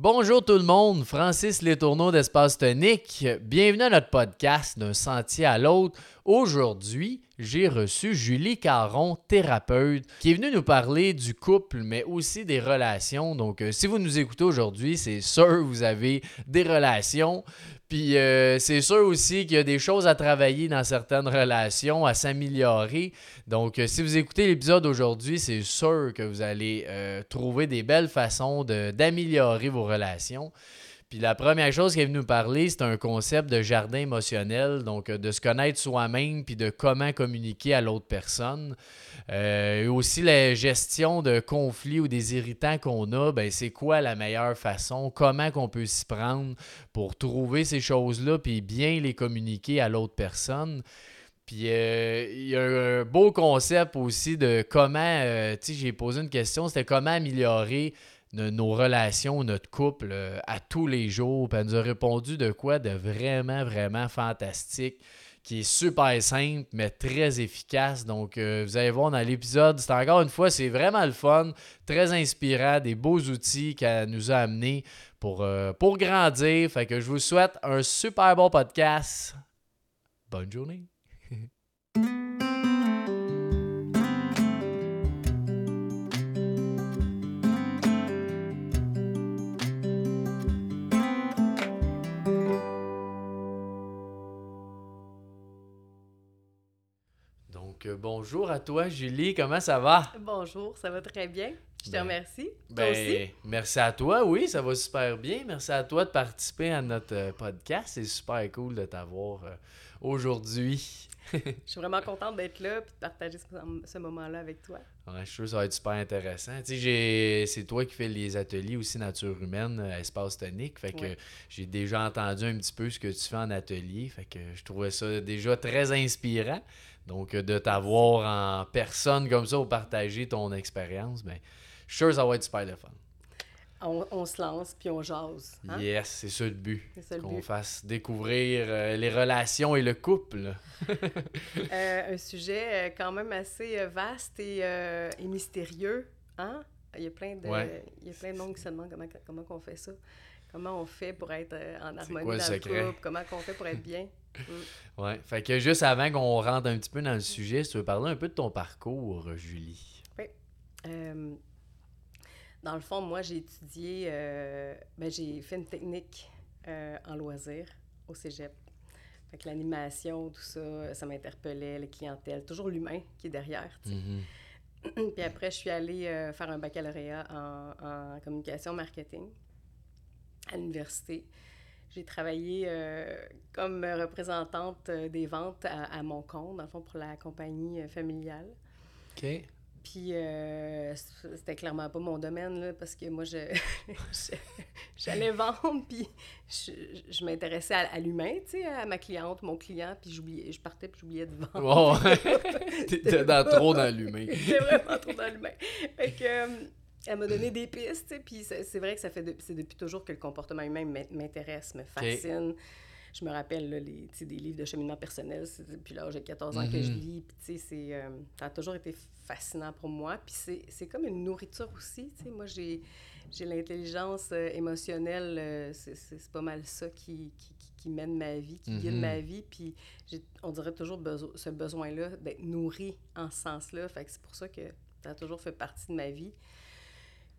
Bonjour tout le monde, Francis Letourneau d'Espace Tonique. Bienvenue à notre podcast d'un sentier à l'autre. Aujourd'hui, j'ai reçu Julie Caron, thérapeute, qui est venue nous parler du couple, mais aussi des relations. Donc, euh, si vous nous écoutez aujourd'hui, c'est sûr que vous avez des relations. Puis euh, c'est sûr aussi qu'il y a des choses à travailler dans certaines relations, à s'améliorer. Donc, euh, si vous écoutez l'épisode aujourd'hui, c'est sûr que vous allez trouver des belles façons d'améliorer vos relations. Puis la première chose qu'elle est venue nous parler, c'est un concept de jardin émotionnel, donc euh, de se connaître soi-même, puis de comment communiquer à l'autre personne. Euh, et aussi la gestion de conflits ou des irritants qu'on a, ben c'est quoi la meilleure façon, comment qu'on peut s'y prendre pour trouver ces choses-là, puis bien les communiquer à l'autre personne? Puis euh, il y a un beau concept aussi de comment, tu sais, j'ai posé une question, c'était comment améliorer no- nos relations, notre couple euh, à tous les jours. Puis elle nous a répondu de quoi de vraiment, vraiment fantastique, qui est super simple, mais très efficace. Donc, euh, vous allez voir dans l'épisode, c'est encore une fois, c'est vraiment le fun, très inspirant, des beaux outils qu'elle nous a amenés pour, euh, pour grandir. Fait que je vous souhaite un super bon podcast. Bonne journée. Donc, euh, bonjour à toi, Julie. Comment ça va? Bonjour, ça va très bien. Je te Ben, remercie. Toi Ben, aussi? merci à toi. Oui, ça va super bien. Merci à toi de participer à notre euh, podcast. C'est super cool de t'avoir euh, aujourd'hui. Je suis vraiment contente d'être là et de partager ce, moment-là avec toi. Ouais, je suis sûr que ça va être super intéressant. Tu sais, j'ai- c'est toi qui fais les ateliers aussi nature humaine, espace tonique. Fait que Ouais. j'ai déjà entendu un petit peu ce que tu fais en atelier. Fait que je trouvais ça déjà très inspirant. Donc, euh, de t'avoir en personne comme ça pour partager ton expérience, ben, je suis sûr que ça va être super le fun. On, on se lance puis on jase. hein? Yes, c'est ça le but. Qu'on fasse découvrir euh, les relations et le couple. Euh, un sujet euh, quand même assez vaste et, et mystérieux. Hein? Il y a plein de, Ouais. il y a plein de monde qui se demandent comment, comment on fait ça. Comment on fait pour être euh, en harmonie quoi le dans secret? le couple? Comment on fait pour être bien? Ouais. Fait que juste avant qu'on rentre un petit peu dans le sujet, si tu veux parler un peu de ton parcours, Julie? Euh, dans le fond, moi, j'ai étudié, euh, ben, j'ai fait une technique euh, en loisir au cégep. Fait que l'animation, tout ça, ça m'interpellait, la clientèle, toujours l'humain qui est derrière. tu sais. Mhm. Puis après, je suis allée euh, faire un baccalauréat en, en communication marketing à l'université. J'ai travaillé euh, comme représentante euh, des ventes à, à mon compte, dans le fond, pour la compagnie euh, familiale. OK. Puis euh, c'était clairement pas mon domaine, là, parce que moi, je, j'allais vendre, puis je, je m'intéressais à, à l'humain, tu sais, à ma cliente, mon client, puis j'oubliais, je partais, puis j'oubliais de vendre. Oh, t'étais dans, trop dans l'humain. J'étais vraiment trop dans l'humain. Fait que, elle m'a donné des pistes, puis c'est vrai que ça fait de- c'est depuis toujours que le comportement humain m'in- m'intéresse, me fascine. Je me rappelle là, les, des livres de cheminement personnel, c'est depuis l'âge de 14 ans que je Mhm. lis, puis tu sais, c'est, euh, ça a toujours été fascinant pour moi, puis c'est- c'est comme une nourriture aussi, tu sais, moi j'ai j'ai l'intelligence euh, émotionnelle, euh, c'est- pas mal ça qui, qui, qui- qui mène ma vie, qui guide ma vie, puis j'ai- on dirait toujours beso- ce besoin-là d'être nourri en ce sens-là, fait que c'est pour ça que ça a toujours fait partie de ma vie.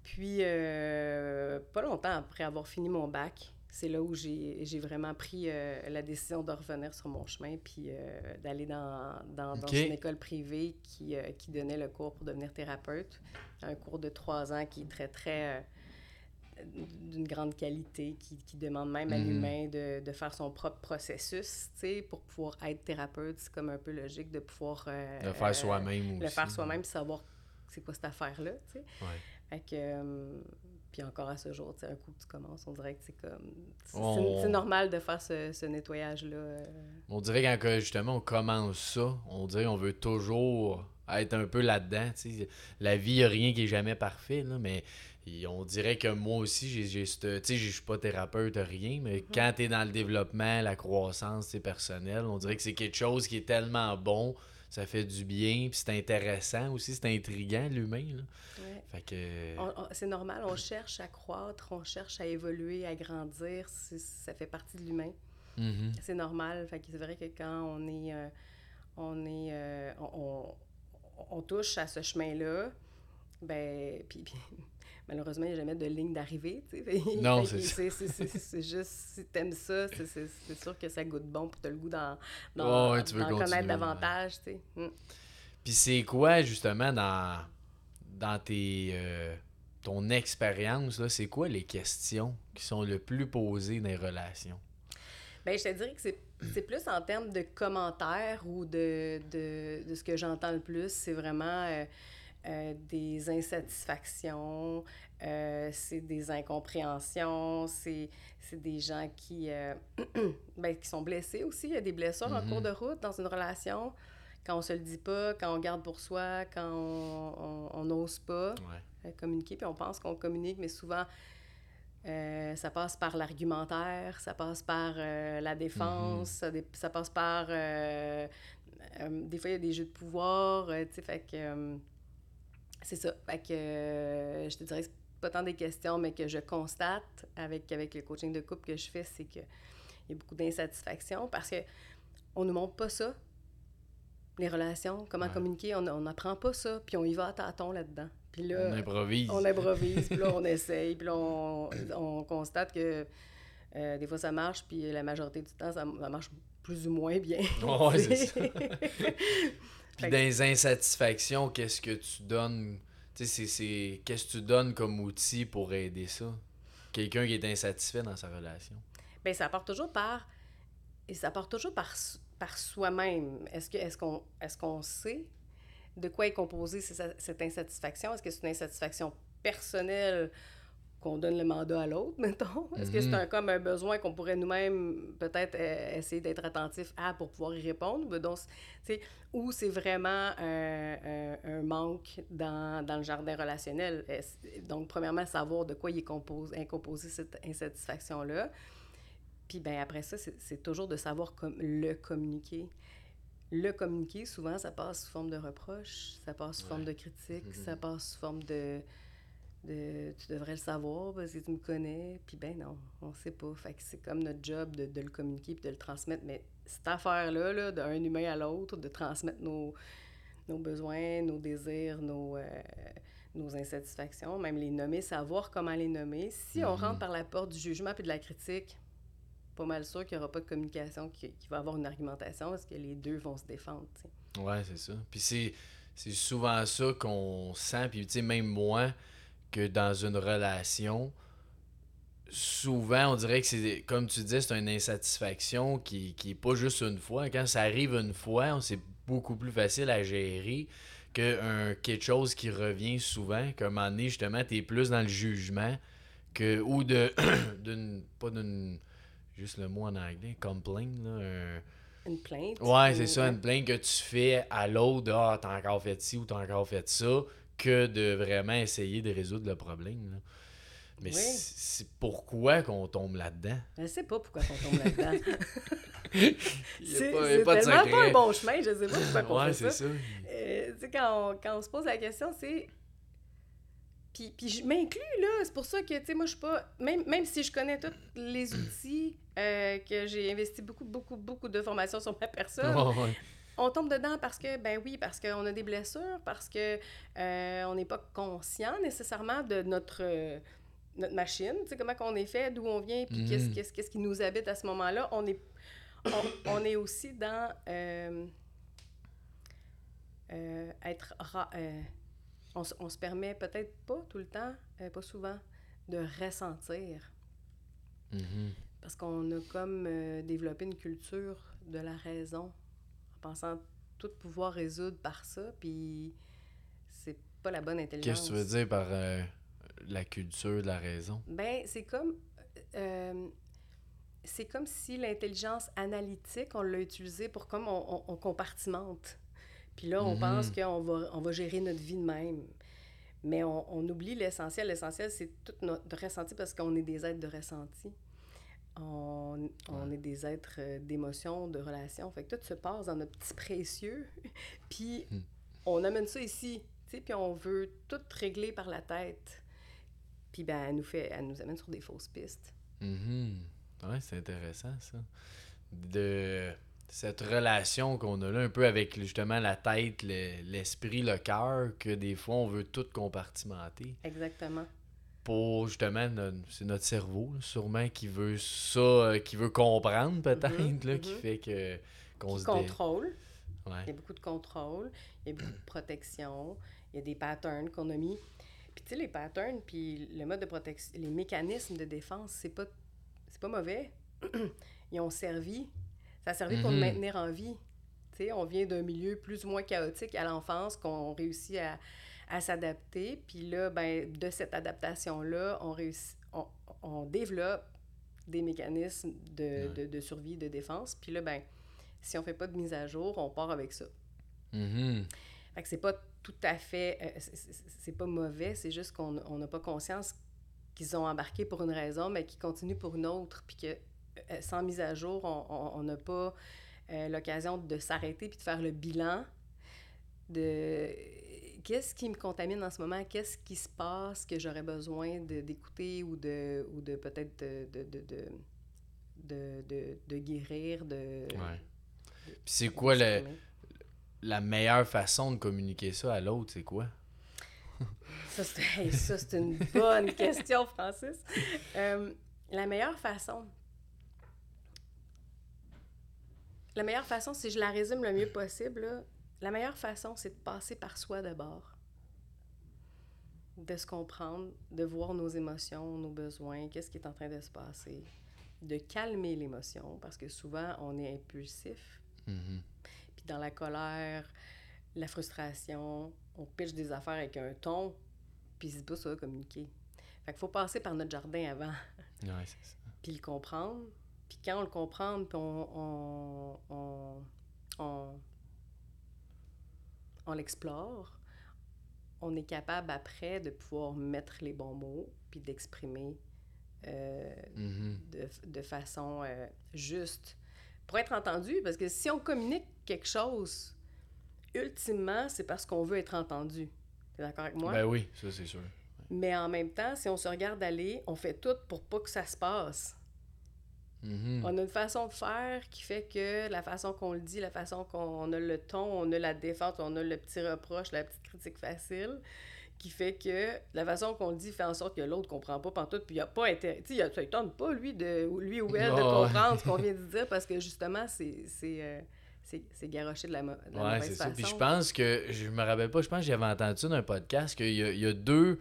Puis, euh, pas longtemps après avoir fini mon bac, c'est là où j'ai vraiment pris euh, la décision de revenir sur mon chemin, puis euh, d'aller dans, dans, une école privée qui, euh, qui donnait le cours pour devenir thérapeute. Un cours de trois ans qui est très, très... d'une grande qualité, qui, qui demande même à Mhm. l'humain de, de faire son propre processus, tu sais, pour pouvoir être thérapeute. C'est comme un peu logique de pouvoir... Le faire soi-même aussi. le faire soi-même, savoir c'est quoi cette affaire-là, tu sais. Ouais. Fait que, euh, puis encore à ce jour, un coup que tu commences, on dirait que c'est comme... C'est On- normal de faire ce, ce nettoyage-là. euh. On dirait quand que, justement on commence ça, on dirait qu'on veut toujours être un peu là-dedans. La vie, il n'y a rien qui est jamais parfait, là, mais on dirait que moi aussi, j'ai, je suis pas thérapeute, rien, mais Mm-hmm. quand tu es dans le développement, la croissance personnelle, on dirait que c'est quelque chose qui est tellement bon ça fait du bien, puis c'est intéressant aussi, c'est intriguant l'humain. là. Ouais. Fait que. On- C'est normal, on cherche à croître, on cherche à évoluer, à grandir, ça fait partie de l'humain. Mhm. C'est normal. Fait que c'est vrai que quand on est, euh, on, est euh, on, on- on touche à ce chemin-là, ben, puis malheureusement, il n'y a jamais de ligne d'arrivée. Non, c'est c'est juste, si t'aimes ça, c'est- sûr que ça goûte bon pour t'as le goût d'en d'en- Ouais, connaître davantage. Mm. Puis c'est quoi, justement, dans, dans tes, euh, ton expérience, c'est quoi les questions qui sont le plus posées dans les relations? Ben, je te dirais que c'est c'est plus en termes de commentaires ou de, de, de ce que j'entends le plus. C'est vraiment euh, euh, des insatisfactions, euh, c'est des incompréhensions, c'est des gens qui, euh, ben, qui sont blessés aussi. Il y a des blessures en Mhm. cours de route dans une relation. Quand on se le dit pas, quand on garde pour soi, quand on- n'ose pas Ouais. communiquer, puis on pense qu'on communique, mais souvent, ça passe par l'argumentaire, ça passe par la défense, ça, dé- ça passe par... des fois, il y a des jeux de pouvoir, tu sais, fait que... c'est ça. Fait que euh, je te dirais que pas tant des questions, mais que je constate avec, avec le coaching de couple que je fais, c'est qu'il y a beaucoup d'insatisfaction parce que on nous montre pas ça, les relations, comment Ouais. communiquer, on n'apprend pas ça, puis on y va à tâtons là-dedans. Puis là, On improvise. on improvise, puis là, on essaye, puis là, on, on constate que euh, des fois, ça marche, puis la majorité du temps, ça, ça marche plus ou moins bien. Ouais, c'est ça. Puis les insatisfactions, qu'est-ce que tu donnes? Tu sais, c'est-. Qu'est-ce que tu donnes comme outil pour aider ça? Quelqu'un qui est insatisfait dans sa relation. Bien, ça part toujours par... Et ça part toujours par, par soi-même. Est-ce que est-ce qu'on est qu'on sait de quoi est composée ce- cette insatisfaction? Est-ce que c'est une insatisfaction personnelle qu'on donne le mandat à l'autre, mettons? Est-ce que c'est Mhm. un, comme un besoin qu'on pourrait nous-mêmes peut-être euh, essayer d'être attentif à pour pouvoir y répondre? Donc, ou c'est vraiment un, un- un manque dans, dans le jardin relationnel? Donc, premièrement, savoir de quoi il est compose, est composé cette insatisfaction-là. Puis ben après ça, c'est toujours de savoir comme le communiquer. Le communiquer, souvent, ça passe sous forme de reproche, ça passe sous forme de critique, Mhm. ça passe sous forme de, de tu devrais le savoir parce que tu me connais. Puis ben non, on sait pas. Fait que c'est comme notre job de, de le communiquer puis de le transmettre. Mais cette affaire-là, là, d'un humain à l'autre, de transmettre nos, nos besoins, nos désirs, nos, euh, nos insatisfactions, même les nommer, savoir comment les nommer. Si on Mhm. rentre par la porte du jugement puis de la critique, pas mal sûr qu'il n'y aura pas de communication, qu'il va y avoir une argumentation parce que les deux vont se défendre. sais. Ouais, c'est ça. Puis c'est, c'est souvent ça qu'on sent. Puis, tu sais, même moi, que dans une relation, souvent, on dirait que c'est, comme tu disais, c'est une insatisfaction qui, qui est pas juste une fois. Quand ça arrive une fois, c'est beaucoup plus facile à gérer que un, quelque chose qui revient souvent. Qu'à un moment donné, justement, t'es plus dans le jugement que, ou de, d'une, pas d'une, juste le mot en anglais, complain, là, un- Une plainte. Ouais, ou- c'est ça, une plainte que tu fais à l'autre, ah, t'as encore fait ci ou t'as encore fait ça, que de vraiment essayer de résoudre le problème. là. Mais Oui. c'est pourquoi qu'on tombe là-dedans? Je sais pas pourquoi on tombe là-dedans. C'est pas tellement pas un bon chemin, je sais pas pourquoi on Ouais, fait ça. ça. Euh, quand on, quand on se pose la question, c'est. Puis, puis je m'inclus, là. C'est pour ça que, tu sais, moi, je suis pas. Même, même si je connais tous les outils, euh, que j'ai investi beaucoup, beaucoup, beaucoup de formations sur ma personne, ouais. On tombe dedans parce que, ben oui, parce qu'on a des blessures, parce que euh, on n'est pas conscient nécessairement de notre, euh, notre machine, tu sais, comment qu'on est fait, d'où on vient, puis qu'est-ce, Mhm. qu'est-ce, qu'est-ce qui nous habite à ce moment-là. On est, on, on est aussi dans euh, être... ra- on, se- on se permet peut-être pas tout le temps, pas souvent, de ressentir. Mhm. Parce qu'on a comme développé une culture de la raison, pensant tout pouvoir résoudre par ça, puis c'est pas la bonne intelligence. Qu'est-ce que tu veux dire par euh, la culture de la raison? Ben, c'est comme... euh, c'est comme si l'intelligence analytique, on l'a utilisée pour comme on, on- on compartimente. Puis là, on Mhm. pense qu'on va, on va gérer notre vie de même. Mais on, on oublie l'essentiel. L'essentiel, c'est tout notre ressenti parce qu'on est des êtres de ressenti. On, on Ouais. est des êtres euh, d'émotion, de relations. Fait que tout se passe dans notre petit précieux. puis Hmm. on amène ça ici, puis on veut tout régler par la tête. Puis ben, elle nous, fait, elle nous amène sur des fausses pistes. Mhm. Ouais, c'est intéressant ça. De cette relation qu'on a là un peu avec justement la tête, le- l'esprit, le cœur, que des fois on veut tout compartimenter. Exactement. Pour justement, c'est notre cerveau là, sûrement qui veut ça, euh, qui veut comprendre peut-être, Mhm, là, qui mhm. fait que qu'on se dé- contrôle. Il y Ouais. a beaucoup de contrôle, il y a beaucoup de protection, il y a des patterns qu'on a mis. Puis tu sais, les patterns, puis le mode de protection, les mécanismes de défense, c'est pas, c'est pas mauvais. Ils ont servi. Ça a servi pour nous Mhm. maintenir en vie. Tu sais, on vient d'un milieu plus ou moins chaotique à l'enfance qu'on réussit à, à s'adapter. Puis là, ben, de cette adaptation-là, on, réussit, on, on développe des mécanismes de, Ouais. de, de survie, de défense. Puis là, ben, si on fait pas de mise à jour, on part avec ça. Fait que c'est pas tout à fait... euh, c'est- pas mauvais, c'est juste qu'on on n'a pas conscience qu'ils ont embarqué pour une raison, mais qu'ils continuent pour une autre, puis que euh, sans mise à jour, on n'a pas euh, l'occasion de s'arrêter puis de faire le bilan de qu'est-ce qui me contamine en ce moment, qu'est-ce qui se passe que j'aurais besoin d'écouter ou de, ou de peut-être de, de, de, de, de, guérir, de... Ouais. Puis c'est quoi le- la meilleure façon de communiquer ça à l'autre, c'est quoi? Ça, c'est hey, ça, c'est une bonne question, Francis. Euh, la meilleure façon. La meilleure façon, si je la résume le mieux possible, là, la meilleure façon, c'est de passer par soi d'abord. De se comprendre, de voir nos émotions, nos besoins, qu'est-ce qui est en train de se passer. De calmer l'émotion, parce que souvent, on est impulsif. Mhm. Puis dans la colère, la frustration, on pitche des affaires avec un ton, puis c'est pas ça communiquer. Fait qu'il faut passer par notre jardin avant, Ouais, c'est ça. puis le comprendre. Puis quand on le comprend, puis on, on, on, on, on l'explore, on est capable après de pouvoir mettre les bons mots, puis d'exprimer euh, Mhm. de, de façon euh, juste pour être entendu. Parce que si on communique quelque chose, ultimement, c'est parce qu'on veut être entendu. T'es d'accord avec moi? Ben oui, ça c'est sûr. Mais en même temps, si on se regarde aller, on fait tout pour pas que ça se passe. Mhm. On a une façon de faire qui fait que la façon qu'on le dit, la façon qu'on a le ton, on a la défense, on a le petit reproche, la petite critique facile, qui fait que la façon qu'on le dit fait en sorte que l'autre comprend pas pantoute, puis il a pas intérêt, tu sais, il tente pas, lui, de, lui ou elle, de Ah comprendre ce qu'on vient de dire, parce que justement, c'est c'est euh, garoché de la, de la Ouais, mauvaise c'est ça. façon. Puis je pense que, je me rappelle pas, je pense que j'avais entendu ça dans un podcast, qu'il y y a deux,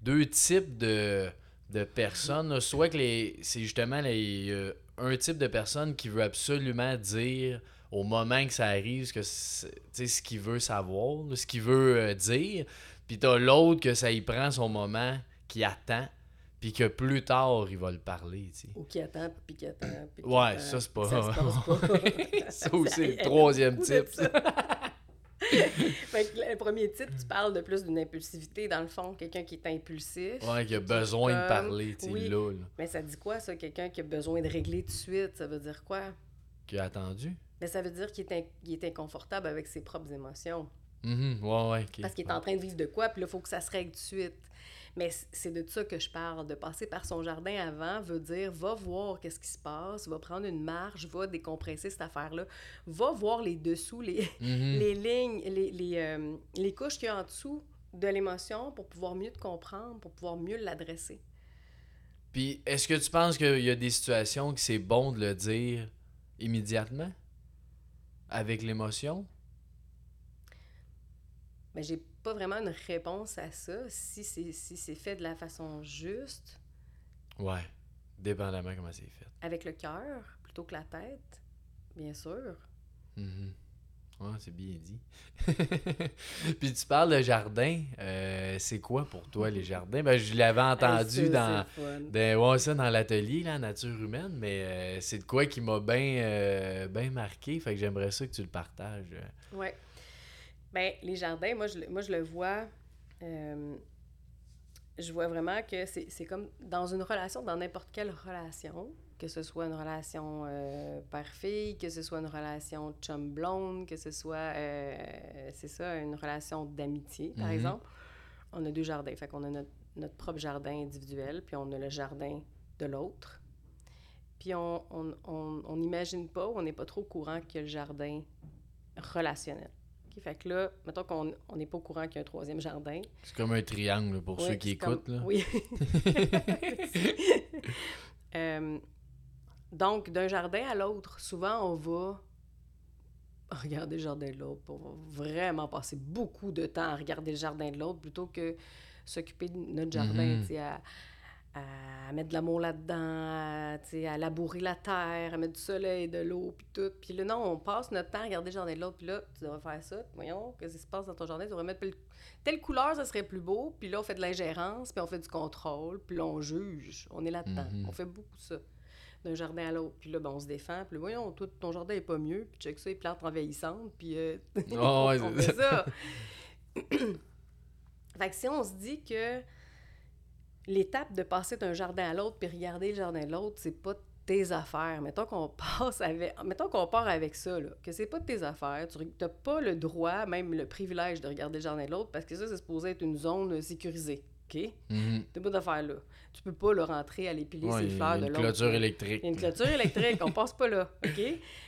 deux types de, de personnes. là. Soit que les c'est justement les, euh, un type de personne qui veut absolument dire au moment que ça arrive ce que ce qu'il veut savoir, ce qu'il veut euh, dire. Puis t'as l'autre que ça y prend son moment, qui attend, puis que plus tard, il va le parler. Ou qui attend, puis qui attend, Ouais, attend, ça, c'est pas- Ça pas. Ça aussi, le troisième type. fait que le premier type, tu parles de plus d'une impulsivité, dans le fond, quelqu'un qui est impulsif. Ouais, qui a besoin de parler, tu sais, oui. là, là. Mais ça dit quoi, ça? Quelqu'un qui a besoin de régler tout de suite, ça veut dire quoi? Qui a attendu? Mais ça veut dire qu'il est, in- il est inconfortable avec ses propres émotions. Mhm, ouais, ouais, ok. Parce qu'il est en train de vivre de quoi, puis là, il faut que ça se règle tout de suite. Mais c'est de ça que je parle. De passer par son jardin avant veut dire va voir qu'est-ce qui se passe, va prendre une marche, va décompresser cette affaire-là, va voir les dessous, les, Mhm. les lignes, les, les, euh, les couches qu'il y a en dessous de l'émotion pour pouvoir mieux te comprendre, pour pouvoir mieux l'adresser. Puis, est-ce que tu penses qu'il y a des situations que c'est bon de le dire immédiatement? Avec l'émotion? Mais j'ai pas vraiment une réponse à ça. Si c'est si c'est fait de la façon juste, Ouais. Dépendamment comment c'est fait. avec le cœur plutôt que la tête, bien sûr. Mhm. Ouais, c'est bien dit. Puis tu parles de jardin. euh, c'est quoi pour toi les jardins? Ben, je l'avais entendu ça, dans, ouais, ça, dans l'atelier, là, nature humaine, mais euh, c'est de quoi qui m'a bien euh, bien marqué. Fait que j'aimerais ça que tu le partages. Ouais. Ben, les jardins, moi, je, le- moi, je le vois. euh, je vois vraiment que c'est comme dans une relation, dans n'importe quelle relation, que ce soit une relation euh, père-fille, que ce soit une relation chum-blonde, que ce soit, euh, c'est ça, une relation d'amitié, par Mhm. exemple. On a deux jardins. Fait qu'on a notre, notre propre jardin individuel, puis on a le jardin de l'autre. Puis on on- on- on n'imagine pas, ou on n'est pas trop au courant qu'il y a le jardin relationnel. Fait que là, mettons qu'on on n'est pas au courant qu'il y a un troisième jardin. C'est comme un triangle pour ceux qui comme- écoutent. Là. Oui. Euh, donc, d'un jardin à l'autre, souvent, on va regarder le jardin de l'autre. On va vraiment passer beaucoup de temps à regarder le jardin de l'autre plutôt que s'occuper de notre jardin, sais, à, à mettre de l'amour là-dedans, à, labourer la terre, à mettre du soleil, de l'eau, puis tout. Puis là, non, on passe notre temps à regarder le jardin de l'autre, puis là, tu devrais faire ça. Voyons, qu'est-ce qui se passe dans ton jardin? Tu devrais mettre telle- couleur, ça serait plus beau. Puis là, on fait de l'ingérence, puis on fait du contrôle, puis là, on juge. On est là-dedans. Mhm. On fait beaucoup ça, d'un jardin à l'autre. Puis là, ben, on se défend. Puis là, voyons, toi, ton jardin est pas mieux. Puis check ça, les plantes envahissantes, puis euh, Oh, ouais, on c'est fait ça. fait que si on se dit que l'étape de passer d'un jardin à l'autre puis regarder le jardin de l'autre, c'est pas tes affaires. Mettons qu'on passe avec mettons qu'on part avec ça là, que c'est pas de tes affaires, tu n'as pas le droit, même le privilège de regarder le jardin de l'autre parce que ça c'est supposé être une zone sécurisée. OK? T'as pas d'affaires là. Tu peux pas le rentrer aller piler Ouais, ses il y fleurs a de une l'autre. clôture électrique. Il y a une clôture électrique, on passe pas là, OK?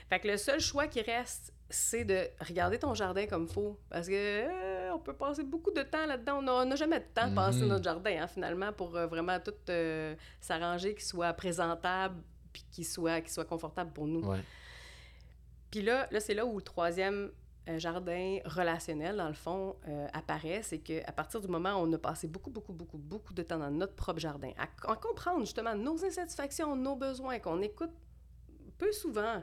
Fait que le seul choix qui reste, c'est de regarder ton jardin comme faut. Parce que euh, on peut passer beaucoup de temps là-dedans. On n'a- jamais de temps de passer Mhm. notre jardin, hein, finalement, pour euh, vraiment tout euh, s'arranger, qu'il soit présentable, puis qu'il soit, qu'il soit confortable pour nous. Ouais. Puis là, là c'est là où le troisième euh, jardin relationnel, dans le fond, euh, apparaît. C'est qu'à partir du moment où on a passé beaucoup, beaucoup, beaucoup, beaucoup de temps dans notre propre jardin, à, à comprendre justement nos insatisfactions, nos besoins, qu'on écoute peu souvent,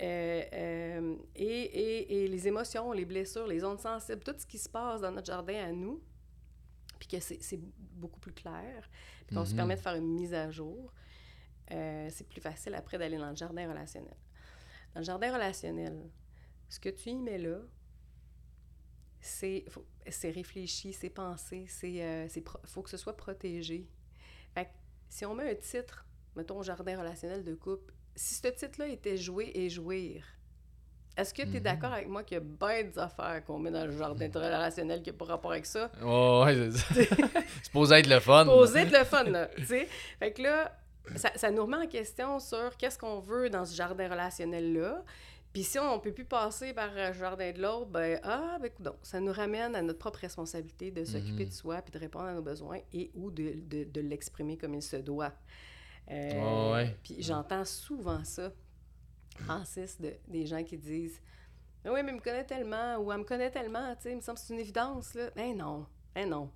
euh, euh, et, et- et les émotions, les blessures, les ondes sensibles, tout ce qui se passe dans notre jardin à nous, puis que c'est beaucoup plus clair, puis qu'on se Mhm. permet de faire une mise à jour, euh, c'est plus facile après d'aller dans le jardin relationnel. Dans le jardin relationnel, ce que tu y mets là, c'est réfléchi, c'est pensé, c'est faut que ce soit protégé. Fait que si on met un titre, mettons jardin relationnel de couple, si ce titre-là était jouer et jouir, est-ce que tu es Mhm. d'accord avec moi qu'il y a bien des affaires qu'on met dans le jardin relationnel qui n'a pas rapport avec ça? Oh, ouais, c'est supposé être le fun. Poser de le fun, là, tu sais. Fait que là, ça, ça nous remet en question sur qu'est-ce qu'on veut dans ce jardin relationnel-là. Puis si on peut plus passer par le jardin de l'autre, ben, ah, ben, coudonc, ça nous ramène à notre propre responsabilité de s'occuper Mhm. de soi puis de répondre à nos besoins et ou de, de, de l'exprimer comme il se doit. Euh, ouais. Puis j'entends souvent ça, Francis, de, des gens qui disent Ah Oui, mais il me connaît tellement, ou elle me connaît tellement, tu sais, il me semble que c'est une évidence, là. Ben non, ben non.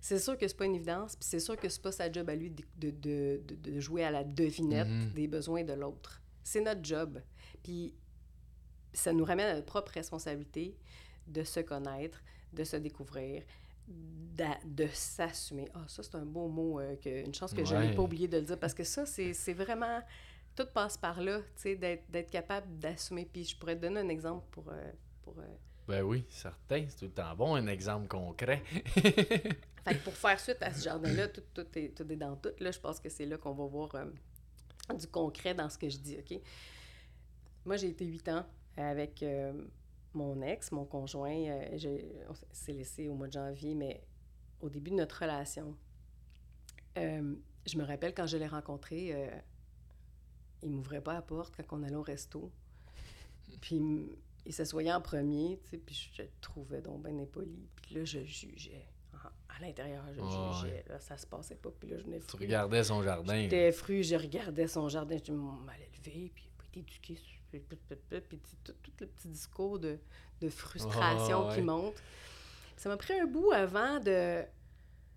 C'est sûr que c'est pas une évidence, puis c'est sûr que c'est pas sa job à lui de, de, de, jouer à la devinette Mhm. des besoins de l'autre. C'est notre job. Puis ça nous ramène à notre propre responsabilité de se connaître, de se découvrir, de s'assumer. Ah, ça, c'est un beau mot, euh, que, une chance que je n'ai pas oublié de le dire, parce que ça, c'est vraiment... Tout passe par là, tu sais, d'être d'être capable d'assumer. Puis je pourrais te donner un exemple pour... euh, pour euh, Ben oui, certain. C'est tout le temps bon, un exemple concret. Fait que pour faire suite à ce jardin-là, tout, tout, est, tout est dans tout. Là, je pense que c'est là qu'on va voir du concret dans ce que je dis, OK? Moi, j'ai été huit ans avec mon ex, mon conjoint. euh, j'ai- on s'est laissé au mois de janvier, mais au début de notre relation, euh, je me rappelle quand je l'ai rencontré, euh, il m'ouvrait pas la porte quand on allait au resto. Puis il s'assoyait en premier, tu sais, puis je le trouvais donc bien impoli. Puis là, je jugeais. En- À l'intérieur, je Ah, jugeais. Là, ça se passait pas. Puis là, je venais Tu regardais son jardin. J'étais fru, je regardais son jardin. Je me mal élevé, puis été éduqué. Puis, tout, tout le petit discours de, de frustration qui monte. Ça m'a pris un bout avant de,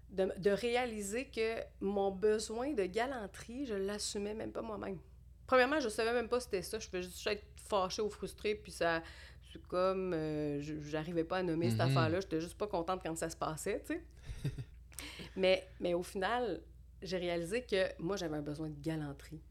de, de réaliser que mon besoin de galanterie, je l'assumais même pas moi-même. Premièrement, je savais même pas c'était ça. Je faisais juste être fâchée ou frustrée, puis ça... C'est comme... euh, je- j'arrivais pas à nommer cette Mhm. affaire-là. J'étais juste pas contente quand ça se passait, tu sais. mais, mais au final, j'ai réalisé que moi, j'avais un besoin de galanterie.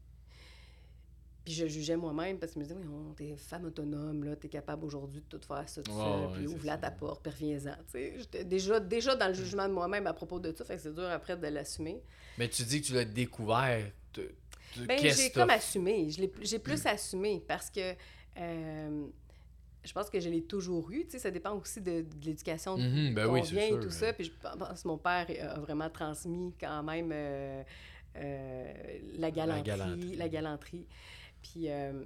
Puis je jugeais moi-même parce que je me disais, oui, t'es femme autonome, là, t'es capable aujourd'hui de tout faire ça tout seul, puis c'est ouvre la ça. ta porte, puis reviens-en. J'étais déjà, déjà dans le jugement de moi-même à propos de ça, fait que c'est dur après de l'assumer. Mais tu dis que tu l'as découvert. Tu- tu- Ben, j'ai comme assumé. Je l'ai- J'ai plus assumé parce que euh, je pense que je l'ai toujours eu. Tu sais, ça dépend aussi de, de l'éducation ben qu'on oui, c'est vient sûr, et tout mais- ça. Puis je pense que mon père a vraiment transmis quand même euh, euh, la galanterie. La galanterie. galanterie. Puis euh,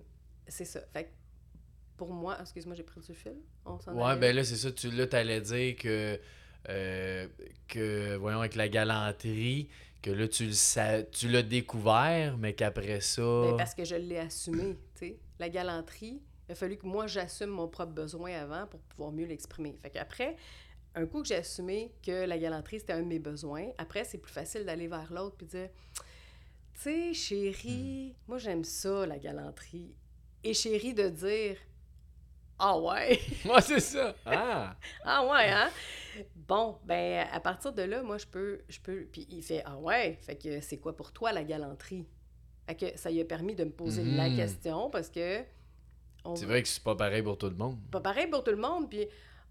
c'est ça. Fait que pour moi, excuse-moi, j'ai pris du fil. On s'en Ouais, allait? ben là, c'est ça. Tu, là, t'allais dire que, euh, que, voyons, avec la galanterie, que là, tu le tu l'as découvert, mais qu'après ça... Ben, parce que je l'ai assumé, tu sais. La galanterie, il a fallu que moi, j'assume mon propre besoin avant pour pouvoir mieux l'exprimer. Fait qu'après, un coup que j'ai assumé que la galanterie, c'était un de mes besoins, après, c'est plus facile d'aller vers l'autre puis dire, tu sais, chérie, moi, j'aime ça, la galanterie. Et chérie, de dire, ah ouais, Ouais, c'est ça. Ah! ah ouais, hein? Bon, ben, à partir de là, moi, je peux, je peux, puis il fait, ah ouais, fait que c'est quoi pour toi, la galanterie? Fait que ça lui a permis de me poser la Mhm. question parce que on C'est vrai que c'est pas pareil pour tout le monde. pas pareil pour tout le monde, puis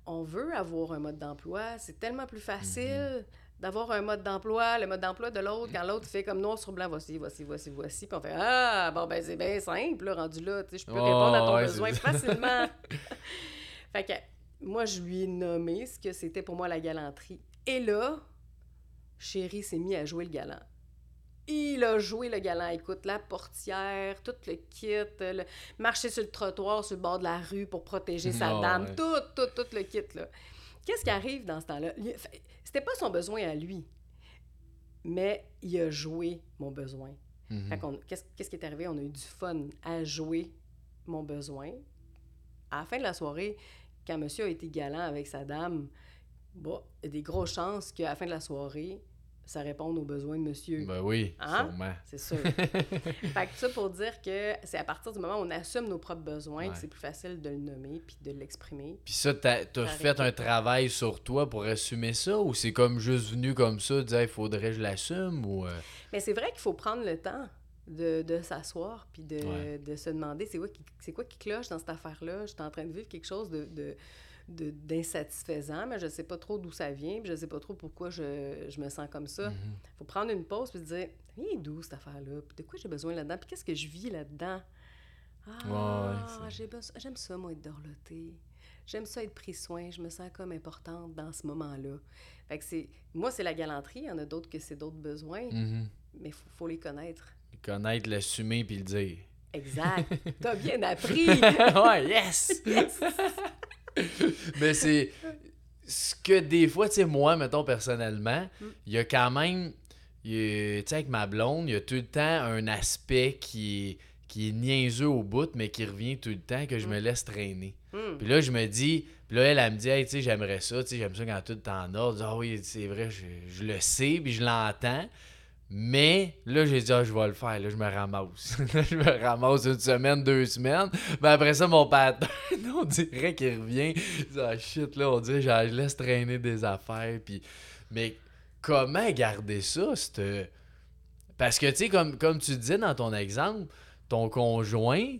on veut avoir un mode d'emploi. C'est tellement plus facile d'avoir un mode d'emploi, le mode d'emploi de l'autre, quand l'autre fait comme noir sur blanc, voici, voici, voici, voici, puis on fait Ah, bon, ben c'est bien simple, là, rendu là, tu sais, je peux Oh, répondre à ton ouais, besoin facilement. fait que moi, je lui ai nommé ce que c'était pour moi la galanterie. Et là, chéri s'est mis à jouer le galant. Il a joué le galant. Écoute, la portière, tout le kit, le... marcher sur le trottoir, sur le bord de la rue pour protéger sa dame, ouais. tout, tout, tout le kit, là. Qu'est-ce qui arrive dans ce temps-là? C'était pas son besoin à lui, mais il a joué mon besoin. Mhm. Qu'est-ce qu'est-ce qui est arrivé? On a eu du fun à jouer mon besoin. À la fin de la soirée, quand monsieur a été galant avec sa dame, bon, il y a des grosses chances qu'à la fin de la soirée, ça réponde aux besoins de monsieur. Ben oui, Hein? sûrement. C'est sûr. fait que ça pour dire que c'est à partir du moment où on assume nos propres besoins Ouais. que c'est plus facile de le nommer puis de l'exprimer. Puis ça, t'as fait un travail sur toi pour assumer ça ou c'est comme juste venu comme ça, dire il faudrait que je l'assume ou. euh, Mais c'est vrai qu'il faut prendre le temps de, de s'asseoir puis de, Ouais. de se demander c'est quoi, qui, c'est quoi qui cloche dans cette affaire-là? Je suis en train de vivre quelque chose de- d'insatisfaisant, mais je sais pas trop d'où ça vient, puis je sais pas trop pourquoi je, je me sens comme ça. mhm. faut prendre une pause puis se dire il est d'où cette affaire-là puis de quoi j'ai besoin là-dedans puis qu'est-ce que je vis là-dedans? Ah Ouais, besoin j'aime ça moi être dorlotée j'aime ça être pris soin je me sens comme importante dans ce moment-là fait que c'est moi c'est la galanterie il y en a d'autres que c'est d'autres besoins Mhm. mais faut, faut les connaître Connaître, l'assumer puis le dire. exact t'as bien appris ouais, yes! Yes! Mais c'est ce que des fois, tu sais, moi, mettons personnellement, Mm. il y a quand même, tu sais, avec ma blonde, il y a tout le temps un aspect qui est, qui est niaiseux au bout, mais qui revient tout le temps, que je Mm. me laisse traîner. Hmm. Puis là, je me dis, puis là, elle, elle me dit, hey, tu sais, j'aimerais ça, tu sais, j'aime ça quand tout est en ordre. Ah oui, c'est vrai, je, je le sais, puis je l'entends. Mais là, j'ai dit, ah, je vais le faire. Là, je me ramasse. là, je me ramasse une semaine, deux semaines. Mais après ça, mon pattern, on dirait qu'il revient. Je dis, Ah, shit, là, on dirait, je, je laisse traîner des affaires. Puis... Mais comment garder ça, cette... Parce que, tu sais, comme, comme tu disais dans ton exemple, ton conjoint,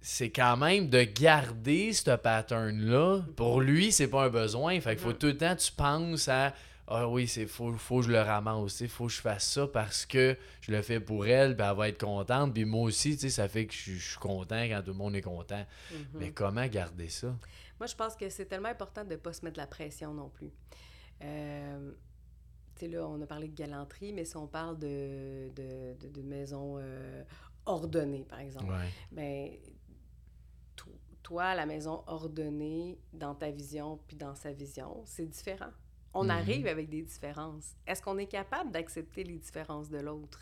c'est quand même de garder ce pattern-là. Pour lui, c'est pas un besoin. Fait qu'il faut tout le temps, tu penses à Ah oui, c'est faut, faut que je le ramasse, il faut que je fasse ça parce que je le fais pour elle, puis elle va être contente. Puis moi aussi, tu sais, ça fait que je, je suis content quand tout le monde est content. Mhm. Mais comment garder ça? Moi, je pense que c'est tellement important de ne pas se mettre la pression non plus. Euh, tu sais, là, on a parlé de galanterie, mais si on parle de, de, de, de maison euh, ordonnée, par exemple, Ouais. ben, to- toi, la maison ordonnée dans ta vision puis dans sa vision, c'est différent. On Mhm. arrive avec des différences. Est-ce qu'on est capable d'accepter les différences de l'autre?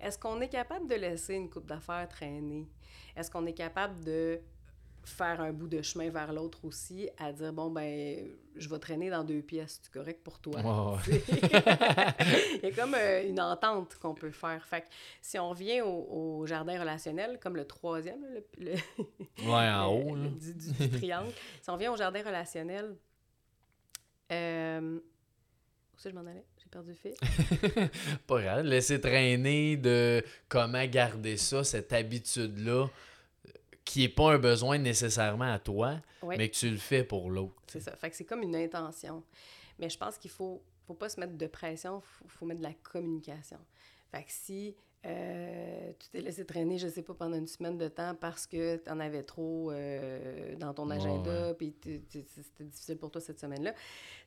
Est-ce qu'on est capable de laisser une coupe d'affaires traîner? Est-ce qu'on est capable de faire un bout de chemin vers l'autre aussi, à dire, bon, ben, je vais traîner dans deux pièces, c'est correct pour toi? Il y a comme euh, une entente qu'on peut faire. Fait que si on revient au, au jardin relationnel, comme le troisième, le, le- Ouais, en le- haut, là. le- du, du- du triangle, si on vient au jardin relationnel, euh, que je m'en allais? J'ai perdu le fil. pas grave. Laisser traîner de comment garder ça, cette habitude-là, qui n'est pas un besoin nécessairement à toi, Ouais. mais que tu le fais pour l'autre. C'est ça. Fait que c'est comme une intention. Mais je pense qu'il faut, faut pas se mettre de pression, faut, faut mettre de la communication. Fait que si euh, tu t'es laissé traîner, je sais pas, pendant une semaine de temps parce que tu en avais trop euh, dans ton agenda, puis c'était difficile pour toi cette semaine-là,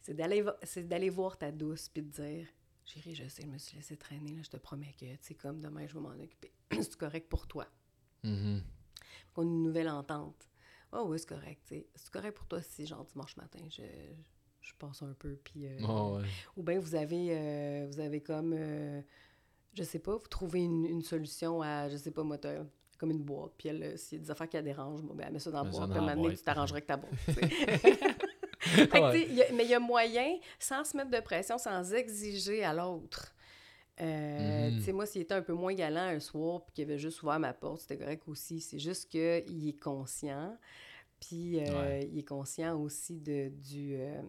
c'est d'aller vo- c'est d'aller voir ta douce puis de dire Chérie, je sais, je me suis laissé traîner, là, je te promets que, tu sais, comme demain, je vais m'en occuper. c'est correct pour toi. Mhm. Qu'on ait une nouvelle entente. Oh oui, c'est correct. C'est correct pour toi si, genre, dimanche matin, je, je passe un peu, puis... euh, ouais. ou bien vous avez, euh, vous avez comme, euh, je sais pas, vous trouvez une, une solution à, je sais pas moi, comme une boîte, puis elle, euh, s'il y a des affaires qui la dérangent, bon, ben, elle met ça dans la boîte, puis à un moment donné, tu t'arrangerais avec ta boîte. Ouais. y a- mais il y a moyen, sans se mettre de pression, sans exiger à l'autre. Euh, Mhm. Tu sais, moi, s'il était un peu moins galant un soir, puis qu'il avait juste ouvert ma porte, c'était correct aussi. C'est juste qu'il est conscient, puis euh, Ouais. il est conscient aussi de, du, euh,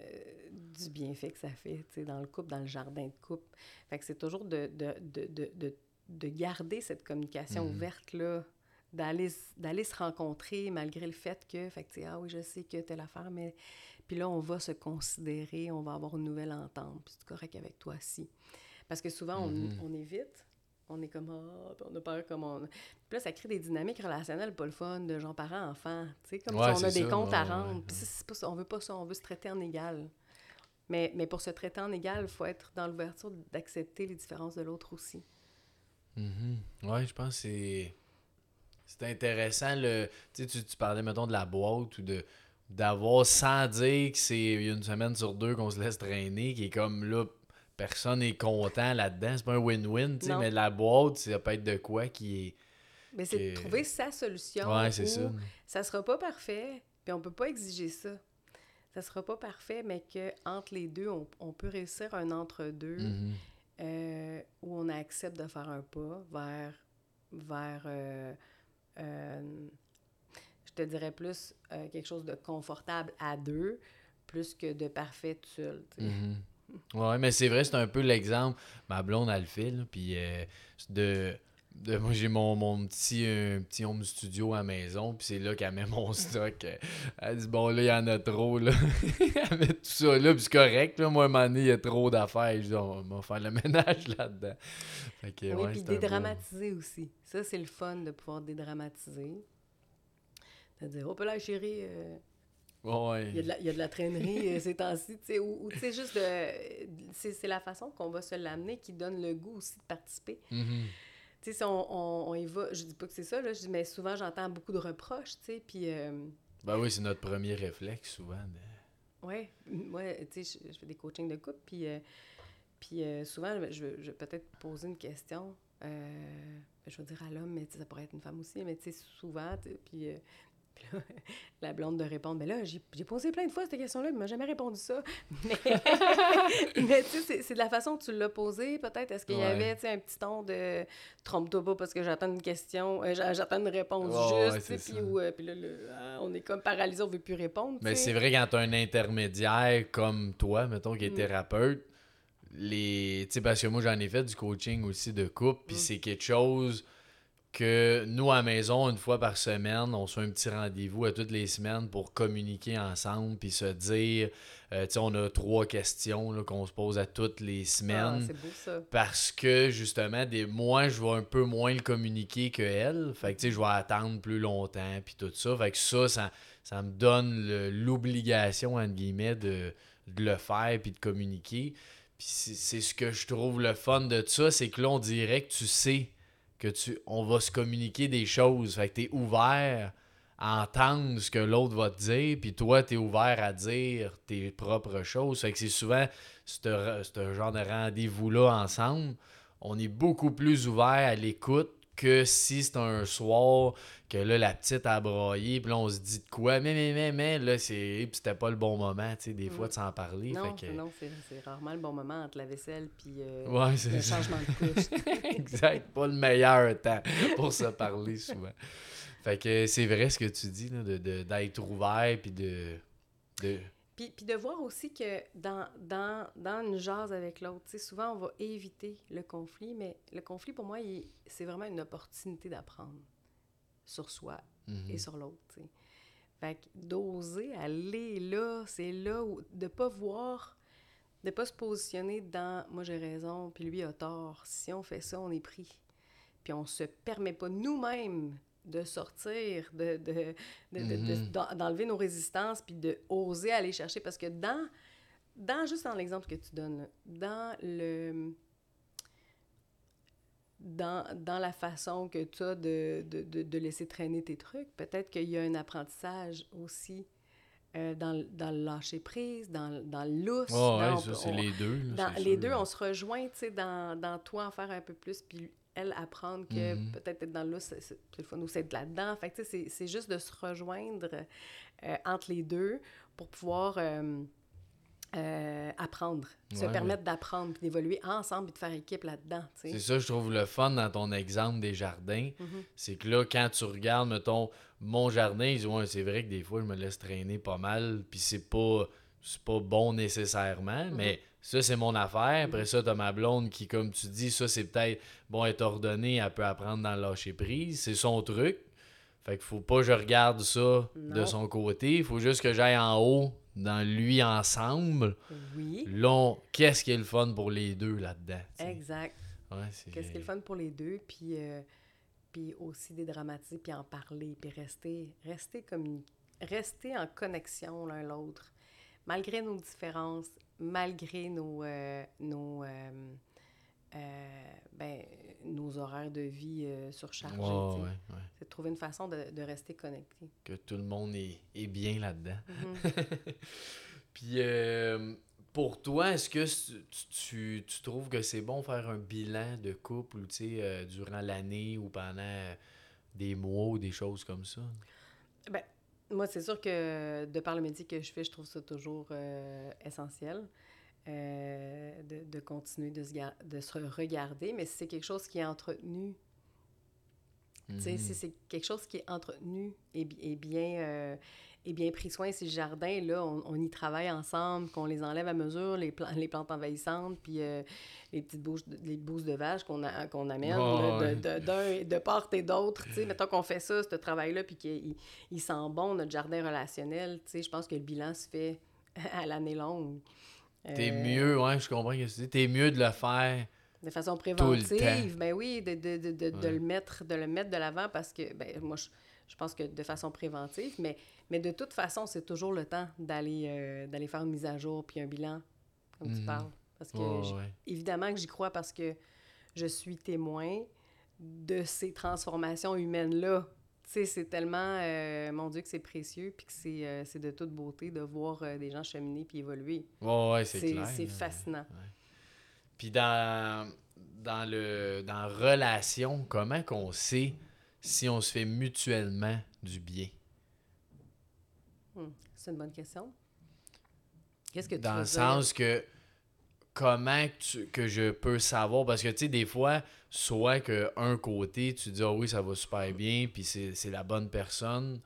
euh, du bienfait que ça fait, tu sais, dans le couple, dans le jardin de couple. Fait que c'est toujours de, de, de, de, de, de garder cette communication Mhm. ouverte-là, d'aller se rencontrer malgré le fait que, fait que, ah oui, je sais que telle affaire, mais... Puis là, on va se considérer, on va avoir une nouvelle entente, puis c'est correct avec toi aussi. Parce que souvent, on- Mhm. on, évite, on est comme, ah, puis on a peur comme on... Puis là, ça crée des dynamiques relationnelles pas le fun, de genre parents-enfants, tu sais, comme Ouais, si on a des ça, comptes à ouais, rendre. ouais. Puis c'est pas on veut pas ça, on veut se traiter en égal. Mais, mais pour se traiter en égal, il faut être dans l'ouverture d'accepter les différences de l'autre aussi. Mhm. Ouais, je pense que c'est. C'est intéressant, le. Tu, tu parlais, mettons, de la boîte ou de d'avoir sans dire que c'est une semaine sur deux qu'on se laisse traîner, qui est comme là, personne n'est content là-dedans. C'est pas un win-win, tu sais, mais la boîte, ça peut être de quoi qui est. Mais c'est de trouver sa solution. Ouais, c'est ça. Ça sera pas parfait, puis on peut pas exiger ça. Ça sera pas parfait, mais que entre les deux, on, on peut réussir un entre-deux Mhm. euh, où on accepte de faire un pas vers, vers euh, euh, je te dirais plus quelque chose de confortable à deux, plus que de parfait seul. sais. Ouais, mais c'est vrai, c'est un peu l'exemple. Ma blonde, elle le fait, là, puis euh, de, de. Moi, j'ai mon, mon petit, un petit home studio à la maison, puis c'est là qu'elle met mon stock. euh, Elle dit, bon, là, il y en a trop, là. elle met tout ça là, puis c'est correct, là. Moi, à un moment donné, il y a trop d'affaires. Je dis, on va faire le ménage là-dedans. Fait que, Oui, ouais, puis beau- dédramatiser aussi. Ça, c'est le fun de pouvoir dédramatiser. De dire, oh, là, chérie, euh, Ouais. il y, a de la- il y a de la traînerie euh, ces temps-ci, tu sais, ou, tu sais, juste de... C'est c'est la façon qu'on va se l'amener qui donne le goût aussi de participer. Mhm. Tu sais, si on, on, on y va, je dis pas que c'est ça, là, je dis, mais souvent, j'entends beaucoup de reproches, tu sais, puis... euh, Ben oui, c'est notre premier réflexe, souvent. de- Ouais, ouais, tu sais, je, je fais des coachings de couple, puis, euh, puis euh, souvent, je, vais- je vais peut-être poser une question, je vais dire à l'homme, mais ça pourrait être une femme aussi, mais tu sais, souvent, puis, puis là, la blonde de répondre, mais là, j'ai posé plein de fois cette question-là, il m'a jamais répondu ça. Mais, mais tu sais, c'est- de la façon que tu l'as posé, peut-être, est-ce qu'il y avait, tu sais, un petit ton de « trompe-toi pas parce que j'attends une question, euh, j'a- j'attends une réponse juste, puis euh, puis là, le- ah, on est comme paralysé, on veut plus répondre, Mais c'est vrai, quand tu as un intermédiaire comme toi, mettons, qui est Mm. thérapeute, les... tu sais, parce que moi, j'en ai fait du coaching aussi de couple, puis Mm. c'est quelque chose que nous, à la maison, une fois par semaine, on se fait un petit rendez-vous à toutes les semaines pour communiquer ensemble, puis se dire, euh, tu sais, on a trois questions là, qu'on se pose à toutes les Ah, semaines c'est beau, ça. parce que justement des moi je vais un peu moins le communiquer que elle. Fait que tu sais je vais attendre plus longtemps puis tout ça. Fait que ça ça, ça me donne l'obligation entre guillemets de, de le faire puis de communiquer. Puis c'est c'est ce que je trouve le fun de ça c'est que là on dirait que tu sais que tu on va se communiquer des choses. Fait que tu es ouvert à entendre ce que l'autre va te dire puis toi tu es ouvert à dire tes propres choses. Fait que c'est souvent ce genre de rendez-vous-là ensemble, on est beaucoup plus ouvert à l'écoute que si c'est un soir que là, la petite a braillé, puis là, on se dit de quoi, mais, mais, mais, mais, là, c'est... puis c'était pas le bon moment, tu sais, des fois, de s'en parler, Non, fait que... non c'est c'est rarement le bon moment entre la vaisselle puis euh, Ouais, c'est le ça. changement de couche. exact, pas le meilleur temps pour se parler souvent. Fait que c'est vrai ce que tu dis, là, de, de- d'être ouvert, puis de... de... Puis, puis de voir aussi que dans, dans, dans une jase avec l'autre, souvent on va éviter le conflit, mais le conflit pour moi, c'est vraiment une opportunité d'apprendre sur soi Mhm. et sur l'autre. Fait que d'oser aller là, c'est là où, de pas voir, de pas se positionner dans « moi j'ai raison, puis lui a tort ». Si on fait ça, on est pris. Puis on se permet pas nous-mêmes de sortir, de, de, de- de- de- Mhm. d'enlever nos résistances, puis de oser aller chercher. Parce que dans, dans juste dans l'exemple que tu donnes, dans le dans, dans la façon que tu as de, de, de, de laisser traîner tes trucs, peut-être qu'il y a un apprentissage aussi euh, dans, dans le lâcher-prise, dans, dans le lousse. Dans- ouais, on ça, c'est les deux. là, dans- c'est les sûr. deux, on se rejoint, tu sais, dans, dans toi en faire un peu plus, puis elle apprendre que Mhm. peut-être être dans le c'est c'est- c'est le fun aussi être là-dedans. Fait tu sais, c'est- c'est juste de se rejoindre euh, entre les deux pour pouvoir euh, euh, apprendre, se Ouais, permettre d'apprendre, puis d'évoluer ensemble, et de faire équipe là-dedans. C'est ça, je trouve le fun dans ton exemple des jardins. Mhm. C'est que là, quand tu regardes, mettons, mon jardin, ils disent, ouais, c'est vrai que des fois, je me laisse traîner pas mal, puis c'est pas, c'est pas bon nécessairement, Mhm. mais ça, c'est mon affaire. Après ça, t'as ma blonde qui, comme tu dis, ça, c'est peut-être, bon, être ordonnée, elle peut apprendre dans le lâcher prise, c'est son truc. Fait qu'il faut pas que je regarde ça de son côté, il faut juste que j'aille en haut, dans lui ensemble. Oui, Là, on- qu'est-ce qui est le fun pour les deux là-dedans? exact. Ouais, c'est... Qu'est-ce qui est le fun pour les deux, puis, euh, puis aussi dédramatiser, puis en parler, puis rester, rester, communi- rester en connexion l'un l'autre, malgré nos différences, malgré nos, euh, nos, euh, euh, ben, nos horaires de vie surchargés. Ouais, ouais. C'est de trouver une façon de, de rester connecté. Que tout le monde est, est bien là-dedans. Mhm. Puis pour toi, est-ce que tu, tu- tu trouves que c'est bon faire un bilan de couple, tu sais, euh, durant l'année ou pendant des mois ou des choses comme ça? Ben, moi, c'est sûr que de par le métier que je fais, je trouve ça toujours euh, essentiel euh, de, de continuer de se, gar- de se regarder. Mais si c'est quelque chose qui est entretenu, si c'est quelque chose qui est entretenu et bien, euh, et bien pris soin, si le jardin, là, on, on y travaille ensemble, qu'on les enlève à mesure, les, plan- les plantes envahissantes, puis euh, les petites bouches, de- les bousses de vache qu'on qu'on amène Ouais, là, de, de, d'un- de part et d'autre. Tu sais, mettons qu'on fait ça, ce travail-là, puis qu'il il sent bon, notre jardin relationnel, tu sais, je pense que le bilan se fait à l'année longue. T'es Euh, mieux, ouais, je comprends ce que tu dis. T'es mieux de le faire. de façon préventive, ben oui, de, de, de, de, de le mettre de le mettre de l'avant parce que ben moi je, je pense que de façon préventive, mais, mais de toute façon, c'est toujours le temps d'aller euh, d'aller faire une mise à jour puis un bilan comme tu Mhm. parles parce que ouais. évidemment que j'y crois parce que je suis témoin de ces transformations humaines là. Tu sais, c'est tellement, euh, mon Dieu, que c'est précieux, puis que c'est euh, de toute beauté de voir euh, des gens cheminer puis évoluer. Ouais, ouais, c'est clair. c'est fascinant. Puis dans, dans, le, dans relation, comment qu'on sait si on se fait mutuellement du bien? Hmm, C'est une bonne question. Qu'est-ce que tu Dans veux le dire? sens que comment tu- que je peux savoir? Parce que tu sais des fois soit que un côté tu dis ah oui ça va super bien puis c'est la bonne personne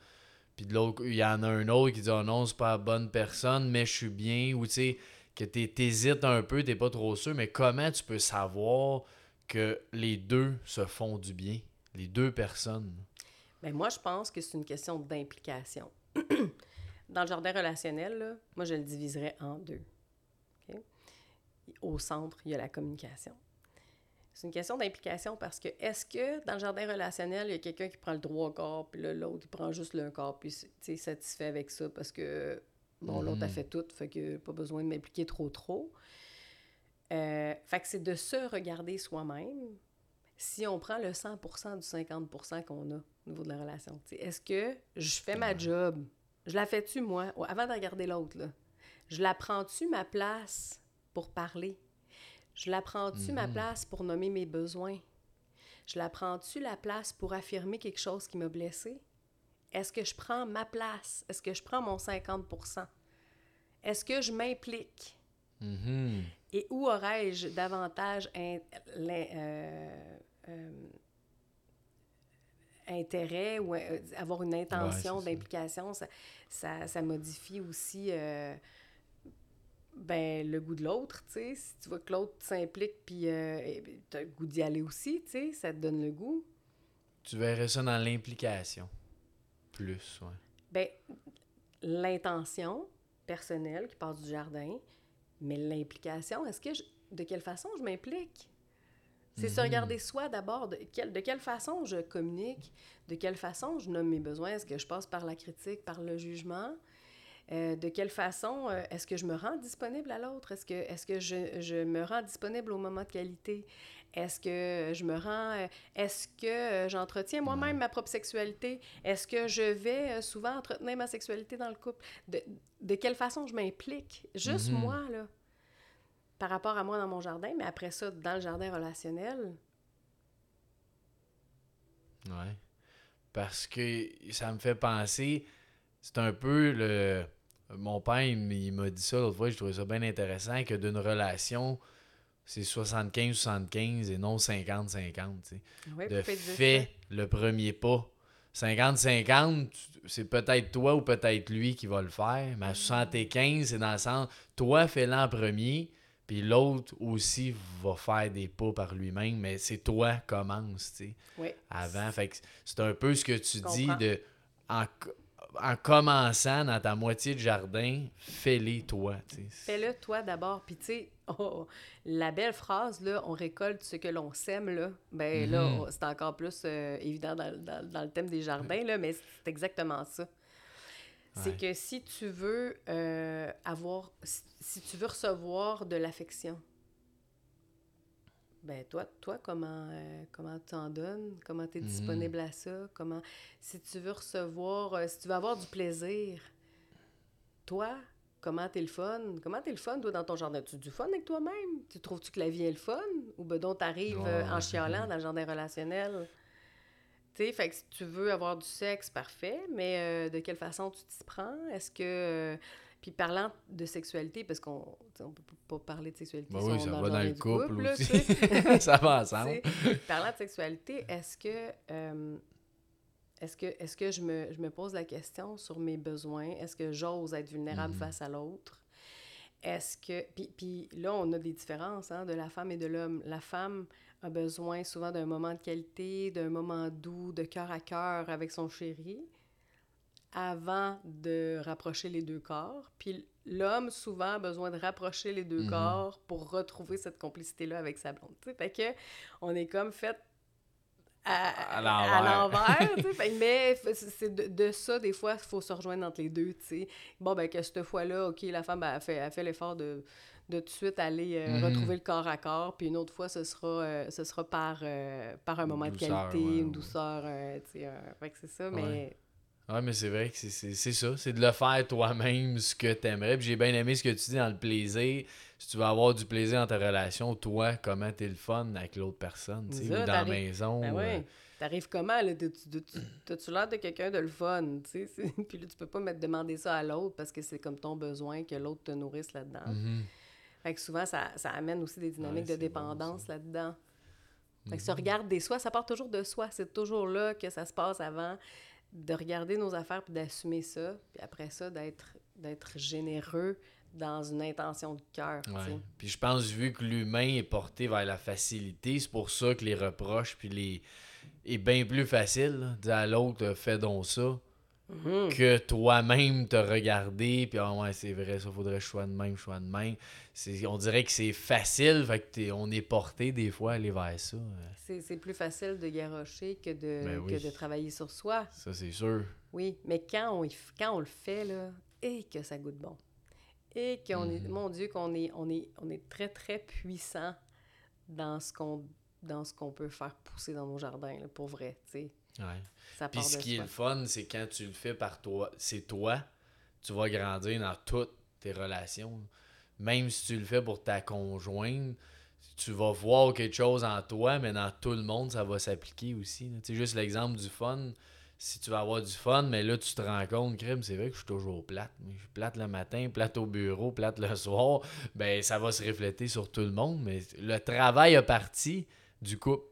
puis de l'autre il y en a un autre qui dit ah non c'est pas la bonne personne mais je suis bien ou tu sais que t'hé- t'hésites un peu t'es pas trop sûr mais comment tu peux savoir que les deux se font du bien? Les deux personnes? Ben, moi, je pense que c'est une question d'implication. Dans le jardin relationnel, là, moi, je le diviserais en deux. Au centre, il y a la communication. C'est une question d'implication parce que est-ce que dans le jardin relationnel, il y a quelqu'un qui prend le droit corps, puis l'autre, il prend juste le corps, puis tu satisfait avec ça parce que, bon, l'autre a Mhm. fait tout, fait que pas besoin de m'impliquer trop, trop. Euh, fait que c'est de se regarder soi-même si on prend le 100 du 50% qu'on a au niveau de la relation. Est-ce que je fais ma job? Je la fais-tu, moi? Avant de regarder l'autre, là. Je la prends-tu ma place pour parler? Je la prends-tu ma Mhm. place pour nommer mes besoins? Je la prends-tu la place pour affirmer quelque chose qui m'a blessé? Est-ce que je prends ma place? Est-ce que je prends mon 50% Est-ce que je m'implique? Mhm. Et où aurais-je davantage in- euh, intérêt ou euh, avoir une intention Ouais, c'est ça. d'implication? Ça, ça, ça modifie aussi euh, ben, le goût de l'autre, tu sais. Si tu vois que l'autre s'implique, puis euh, tu as le goût d'y aller aussi, tu sais, ça te donne le goût. Tu verrais ça dans l'implication. Plus, ouais. Ben, l'intention personnelle qui part du jardin, mais l'implication, est-ce que je- de quelle façon je m'implique? C'est se regarder soi d'abord. De, quelle- de quelle façon je communique? De quelle façon je nomme mes besoins? Est-ce que je passe par la critique, par le jugement? Euh, de quelle façon euh, est-ce que je me rends disponible à l'autre? Est-ce que, est que je, je me rends disponible au moment de qualité? Est-ce que je me rends... euh, Est-ce que j'entretiens moi-même ma propre sexualité? Est-ce que je vais souvent entretenir ma sexualité dans le couple? De, de quelle façon je m'implique? Juste Mhm. moi, là. Par rapport à moi dans mon jardin, mais après ça, dans le jardin relationnel, Ouais. Parce que ça me fait penser, c'est un peu le. Mon père, il m'a dit ça l'autre fois, je trouvais ça bien intéressant, que d'une relation, c'est 75-75 et non 50-50. tu sais. ouais, de fait le premier pas. 50-50, c'est peut-être toi ou peut-être lui qui va le faire, mais à 75, c'est dans le sens, toi fais-le en premier, puis l'autre aussi va faire des pas par lui-même, mais c'est toi commence, tu sais. Ouais. avant. Fait que c'est un peu ce que tu Je dis comprends. de en, en commençant dans ta moitié de jardin, fais-les toi, tu sais. Fais-le toi d'abord. Puis tu sais, oh, la belle phrase, là, on récolte ce que l'on sème, là, ben là, Mhm. on- c'est encore plus euh, évident dans, dans- dans le thème des jardins, là, mais c'est exactement ça. C'est que si tu veux euh, avoir, si, tu veux recevoir de l'affection, ben toi, toi comment, euh, comment tu en donnes? Comment tu es Mhm. disponible à ça? Comment, si tu veux recevoir, euh, si tu veux avoir du plaisir, toi, comment t'es le fun? Comment t'es le fun, toi, dans ton jardin? Tu du fun avec toi-même? Tu trouves-tu que la vie est le fun? Ou ben donc t'arrives Ouais, euh, en chialant dans le jardin relationnel? Tu sais, fait que si tu veux avoir du sexe, parfait, mais euh, de quelle façon tu t'y prends? Est-ce que... euh, puis parlant de sexualité, parce qu'on on peut pas parler de sexualité Ben si oui, on ça est va dans le couple, aussi. ça va ensemble. Parlant de sexualité, est-ce que, euh, est-ce que, est-ce que je, me, je me pose la question sur mes besoins? Est-ce que j'ose être vulnérable Mhm. face à l'autre? Est-ce que... Puis, puis là, on a des différences hein, de la femme et de l'homme. La femme a besoin souvent d'un moment de qualité, d'un moment doux, de cœur à cœur avec son chéri avant de rapprocher les deux corps. Puis l'homme, souvent, a besoin de rapprocher les deux Mhm. corps pour retrouver cette complicité-là avec sa blonde. tu sais. Fait que on est comme fait à, l'envers. mais c'est de, de ça, des fois, il faut se rejoindre entre les deux. tu sais. Bon, ben que cette fois-là, OK, la femme ben, fait, elle fait l'effort de, de tout de suite aller euh, Mhm. retrouver le corps à corps. Puis une autre fois, ce sera, euh, ce sera par, euh, par un moment douceur, de qualité, ouais, une ouais. douceur. Fait que c'est ça, mais... Ouais. Ouais, mais c'est vrai que c'est- ça. C'est de le faire toi-même ce que t'aimerais. Puis j'ai bien aimé ce que tu dis dans le plaisir. Si tu veux avoir du plaisir dans ta relation, toi, comment t'es le fun avec l'autre personne, tu sais, ou dans la maison. Ben. T'arrives comment, là? T'as-tu l'air de quelqu'un de le fun, tu sais? Puis là, tu peux pas mettre demander ça à l'autre parce que c'est comme ton besoin que l'autre te nourrisse là-dedans. mhm. Fait que souvent, ça, ça amène aussi des dynamiques Ouais, de bon, dépendance là-dedans. Fait que se Mhm. regarder soi, ça part toujours de soi. C'est toujours là que ça se passe avant de regarder nos affaires puis d'assumer ça. Puis après ça, d'être d'être généreux dans une intention de cœur. Ouais. Puis je pense, vu que l'humain est porté vers la facilité, c'est pour ça que les reproches puis les est bien plus facile. Dire à l'autre, fais donc ça, Mhm. que toi-même te regarder, puis ah ouais, c'est vrai, ça faudrait que je sois de même, je sois de même. C'est- On dirait que c'est facile, fait que t'es- on est porté des fois à aller vers ça. euh, C'est plus facile de garrocher que de, Ben oui. que de travailler sur soi. Ça, c'est sûr. Oui, mais quand on, quand on le fait, là, et que ça goûte bon. Et qu'on est, Mhm. mon Dieu, qu'on est, on est, on est très, très puissant dans ce qu'on dans ce qu'on peut faire pousser dans nos jardins, là, pour vrai, tu sais. Ouais. Ça Puis ce qui est le fun, c'est quand tu le fais par toi, c'est toi, tu vas grandir dans toutes tes relations. Même si tu le fais pour ta conjointe, tu vas voir quelque chose en toi, mais dans tout le monde, ça va s'appliquer aussi. sais, juste l'exemple du fun. Si tu vas avoir du fun, mais là, tu te rends compte, crème, c'est vrai que je suis toujours plate. Je suis plate le matin, plate au bureau, plate le soir. Ben, ça va se refléter sur tout le monde, mais le travail a parti du couple.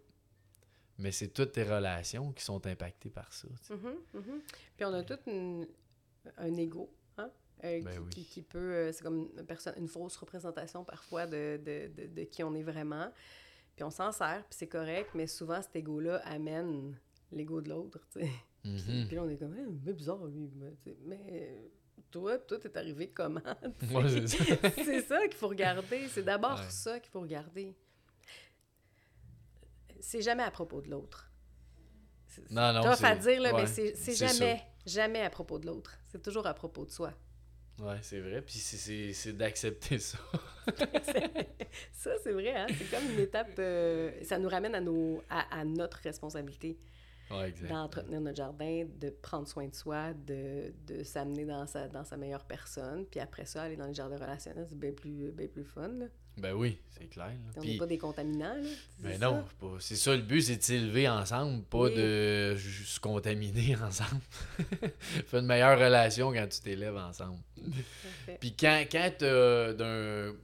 Mais c'est toutes tes relations qui sont impactées par ça. Mhm, mhm. Puis on a tout une- un ego, hein? euh, Ben qui, oui. qui- qui peut... euh, c'est comme une, personne, une fausse représentation parfois de, de, de, de qui on est vraiment. Puis on s'en sert, puis c'est correct, mais souvent, cet ego-là amène l'ego de l'autre. Mhm. Puis là, on est comme, Eh, mais bizarre, lui. Mais, euh, toi, toi, t'es arrivé comment? Ouais, c'est ça. c'est ça qu'il faut regarder. C'est d'abord Ouais. ça qu'il faut regarder. C'est jamais à propos de l'autre. Non, non, c'est- à dire, là, ouais, mais c'est jamais, jamais à propos de l'autre. C'est toujours à propos de soi. Ouais, c'est vrai. Puis c'est- d'accepter ça. ça, c'est vrai, hein? C'est comme une étape... euh, ça nous ramène à, nos, à, à notre responsabilité Ouais, d'entretenir notre jardin, de prendre soin de soi, de, de s'amener dans sa, dans sa meilleure personne. Puis après ça, aller dans les jardins relationnels, c'est bien plus, bien plus fun. Là. Ben oui, c'est clair. là. On n'est pas des contaminants. Là. Ben ça? non, c'est ça le but, c'est de s'élever ensemble, pas Oui. de se contaminer ensemble. Fais une meilleure relation quand tu t'élèves ensemble. Puis quand, quand t'as d'un-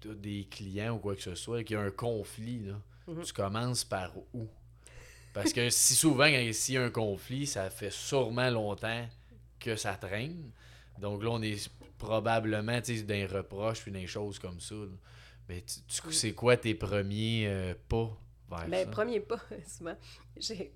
t'as des clients ou quoi que ce soit, qu'il y a un conflit, là, Mhm. tu commences par où? Parce que si souvent, s'il y a un conflit, ça fait sûrement longtemps que ça traîne. Donc là, on est probablement tu les reproches puis des choses comme ça. là. Mais tu, tu- Mm. c'est quoi tes premiers euh, pas vers Ben, ça? premier pas, souvent. J'ai...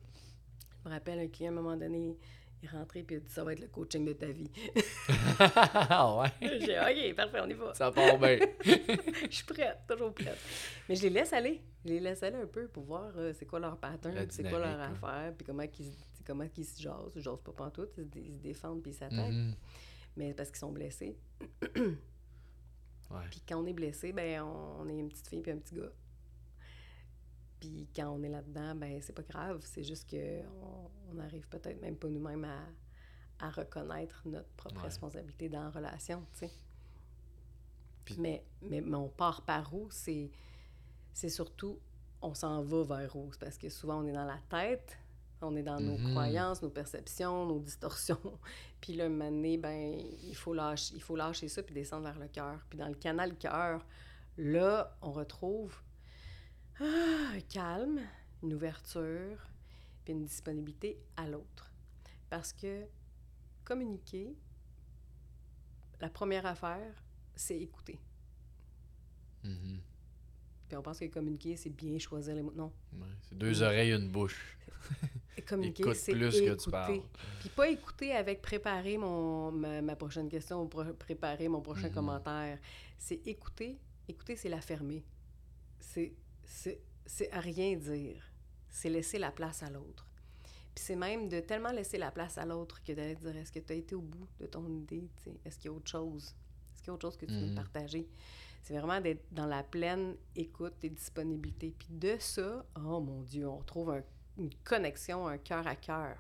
Je me rappelle un client, à un moment donné, il est rentré et il a dit Ça va être le coaching de ta vie. ah ouais, J'ai dit Ok, parfait, on y va. ça part bien. Je suis prête, toujours prête. Mais je les laisse aller. Je les laisse aller un peu pour voir euh, c'est quoi leur pattern, c'est quoi leur affaire, puis comment ils, se- comment ils se jasent. Ils jasent pas pantoute, ils se, dé- ils se défendent puis ils s'attaquent. Mhm. Mais parce qu'ils sont blessés. Puis quand on est blessé, ben on, on est une petite fille puis un petit gars. Puis quand on est là-dedans, ben c'est pas grave. C'est juste que on, on arrive peut-être même pas nous-mêmes à, à reconnaître notre propre Ouais. responsabilité dans la relation, tu sais. Mais, mais, mais on part par où? C'est, surtout, on s'en va vers où? Parce que souvent, on est dans la tête, on est dans nos Mhm. croyances, nos perceptions, nos distorsions. puis moment donné, ben, il faut lâcher, il faut lâcher ça puis descendre vers le cœur. Puis dans le canal cœur, là, on retrouve ah, un calme, une ouverture, puis une disponibilité à l'autre. Parce que communiquer, la première affaire, c'est écouter. Mhm. Puis on pense que communiquer, c'est bien choisir les mots. Non. Ouais, C'est deux oreilles, une bouche. Communiquer, c'est plus que écouter. tu parles. Puis pas écouter avec préparer mon, ma, ma prochaine question ou pro- préparer mon prochain Mhm. commentaire. C'est écouter. Écouter, c'est la fermer. C'est, c'est, c'est à rien dire. C'est laisser la place à l'autre. Puis c'est même de tellement laisser la place à l'autre que d'aller dire est-ce que tu as été au bout de ton idée? Est-ce qu'il y a autre chose? Est-ce qu'il y a autre chose que tu veux Mhm. me partager? C'est vraiment d'être dans la pleine écoute et disponibilité. Puis de ça, oh mon Dieu, on retrouve un- une connexion, un cœur à cœur.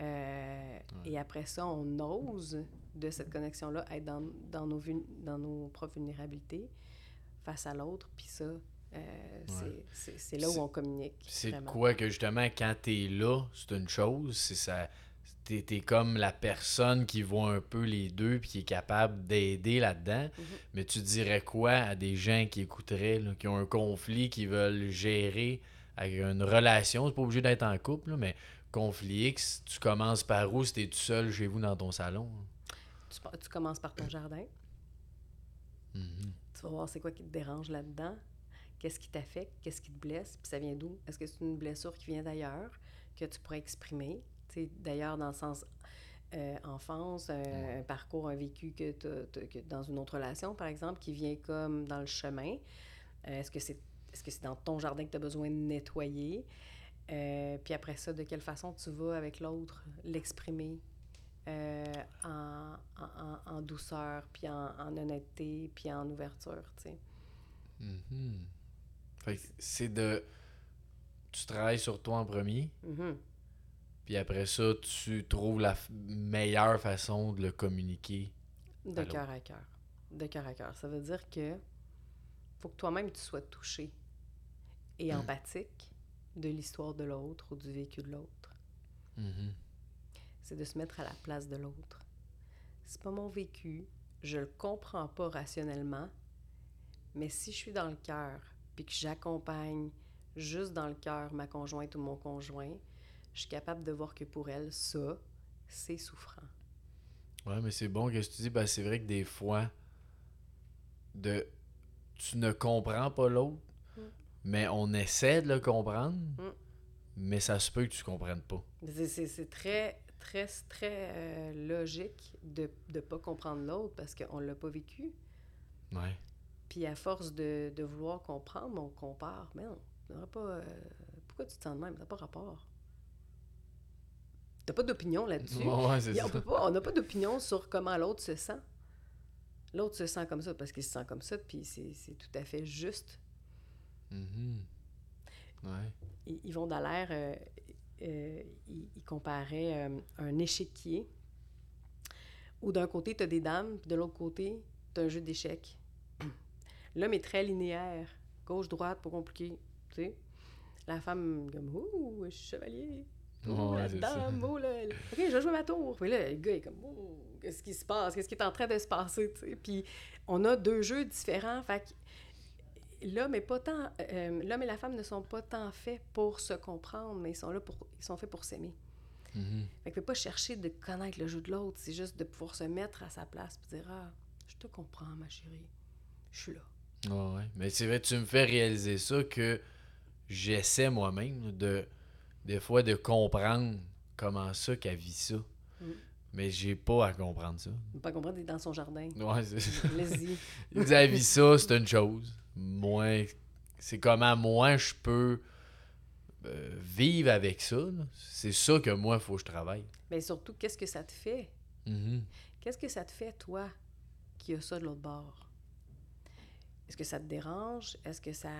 Euh, Et après ça, on ose de cette connexion-là être dans, dans, nos, vul- dans nos propres vulnérabilités face à l'autre. Puis ça, euh, c'est- là où on communique. C'est quoi que justement, quand t'es là, c'est une chose. C'est ça. T'es, t'es comme la personne qui voit un peu les deux puis qui est capable d'aider là-dedans. Mhm. Mais tu dirais quoi à des gens qui écouteraient, là, qui ont un conflit, qui veulent gérer avec une relation? C'est pas obligé d'être en couple, là, mais conflit X, tu commences par où? Si t'es tout seul chez vous dans ton salon? Tu commences par ton jardin. Mhm. Tu vas voir c'est quoi qui te dérange là-dedans. Qu'est-ce qui t'affecte? Qu'est-ce qui te blesse? Puis ça vient d'où? Est-ce que c'est une blessure qui vient d'ailleurs que tu pourrais exprimer? D'ailleurs, dans le sens euh, enfance, un, un parcours, un vécu que tu que dans une autre relation, par exemple, qui vient comme dans le chemin. Euh, est-ce que c'est est-ce que c'est dans ton jardin que tu as besoin de nettoyer? Euh, puis après ça, de quelle façon tu vas avec l'autre l'exprimer en, en- douceur, puis en, en honnêteté, puis en ouverture, tu sais? Fait que c'est de. Tu travailles sur toi en premier, Mhm. Puis après ça, tu trouves la meilleure façon de le communiquer. De cœur à cœur. De cœur à cœur. Ça veut dire que faut que toi-même tu sois touché et empathique de l'histoire de l'autre ou du vécu de l'autre. Mhm. C'est de se mettre à la place de l'autre. C'est pas mon vécu, je le comprends pas rationnellement, mais si je suis dans le cœur puis que j'accompagne juste dans le cœur ma conjointe ou mon conjoint, je suis capable de voir que pour elle, ça, c'est souffrant. Ouais, mais c'est bon que tu dis, ben, c'est vrai que des fois, de tu ne comprends pas l'autre, Mm. mais on essaie de le comprendre, Mm. mais ça se peut que tu comprennes pas. C'est- C'est c'est très, très, très euh, logique de ne pas comprendre l'autre parce qu'on ne l'a pas vécu. Ouais. Puis à force de, de vouloir comprendre, on compare. Mais non, pas, euh, pourquoi tu te sens de même? Ça n'a pas rapport. T'as pas d'opinion là-dessus? Ouais, c'est on ça. peut pas- on n'a pas d'opinion sur comment l'autre se sent. L'autre se sent comme ça parce qu'il se sent comme ça, puis c'est tout à fait juste. Mhm. Ouais. I- Yvon Dallaire, euh, euh, il, il comparait euh, un échiquier où d'un côté, tu as des dames, puis de l'autre côté, tu as un jeu d'échecs. L'homme est très linéaire, gauche, droite, pas compliqué. Sais? La femme, comme, ouh, je suis chevalier. Oh, Ouais, oh là, là. OK, je vais jouer ma tour. Puis là, le gars est comme, oh, qu'est-ce qui se passe? Qu'est-ce qui est en train de se passer? tu sais? Puis on a deux jeux différents. Fait l'homme est pas tant. euh, l'homme et la femme ne sont pas tant faits pour se comprendre, mais ils sont là pour. Ils sont faits pour s'aimer. Mhm. Fait que peut pas chercher de connaître le jeu de l'autre, c'est juste de pouvoir se mettre à sa place et dire Ah, je te comprends, ma chérie. Je suis là. Ouais, ouais. Mais c'est vrai, tu me fais réaliser ça que j'essaie moi-même de des fois de comprendre comment ça qu'elle vit ça. Mm. Mais j'ai pas à comprendre ça. Ne pas comprendre, t'es dans son jardin. Ouais, c'est Laisse-y. Il dit, elle vit ça, c'est une chose. Moi, c'est comment moi je peux euh, vivre avec ça. C'est ça que moi, il faut que je travaille. Mais surtout, qu'est-ce que ça te fait? Mhm. Qu'est-ce que ça te fait, toi, qui a ça de l'autre bord? Est-ce que ça te dérange? Est-ce que ça.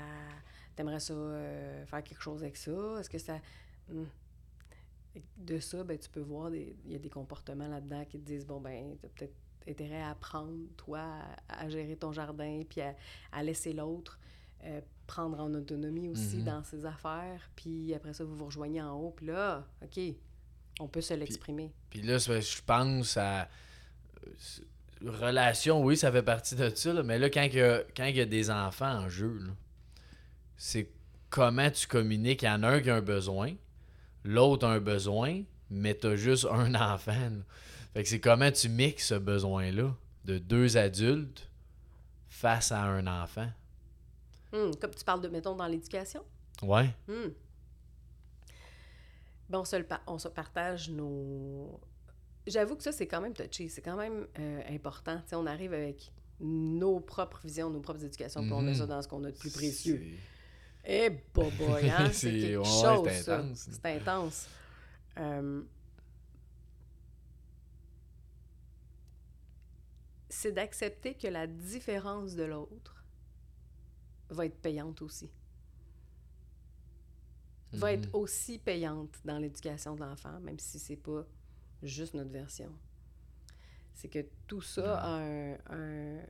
T'aimerais ça euh, faire quelque chose avec ça? Est-ce que ça. De ça, ben, tu peux voir, il y a des comportements là-dedans qui te disent bon, ben, t'as peut-être intérêt à apprendre, toi, à, à gérer ton jardin, puis à, à laisser l'autre euh, prendre en autonomie aussi Mhm. dans ses affaires. Puis après ça, vous vous rejoignez en haut, puis là, OK, on peut se l'exprimer. Puis là, je pense à. euh, Relation, oui, ça fait partie de ça, là, mais là, quand il y, a, quand il y a des enfants en jeu, c'est comment tu communiques. Il y en a un qui a un besoin, l'autre a un besoin, mais t'as juste un enfant. là. Fait que c'est comment tu mixes ce besoin-là de deux adultes face à un enfant. Hmm, comme tu parles de, mettons, dans l'éducation? Ouais. Ben, on, se le pa- on se partage nos... J'avoue que ça, c'est quand même touché. C'est quand même euh, important. Tu sais, on arrive avec nos propres visions, nos propres éducations, puis on met Mhm. ça dans ce qu'on a de plus précieux. Eh, boboy, hein? C'est- quelque ouais, chose, c'est intense. C'est intense. Euh, C'est d'accepter que la différence de l'autre va être payante aussi. Va être aussi payante dans l'éducation de l'enfant, même si c'est pas juste notre version. C'est que tout ça a un, un-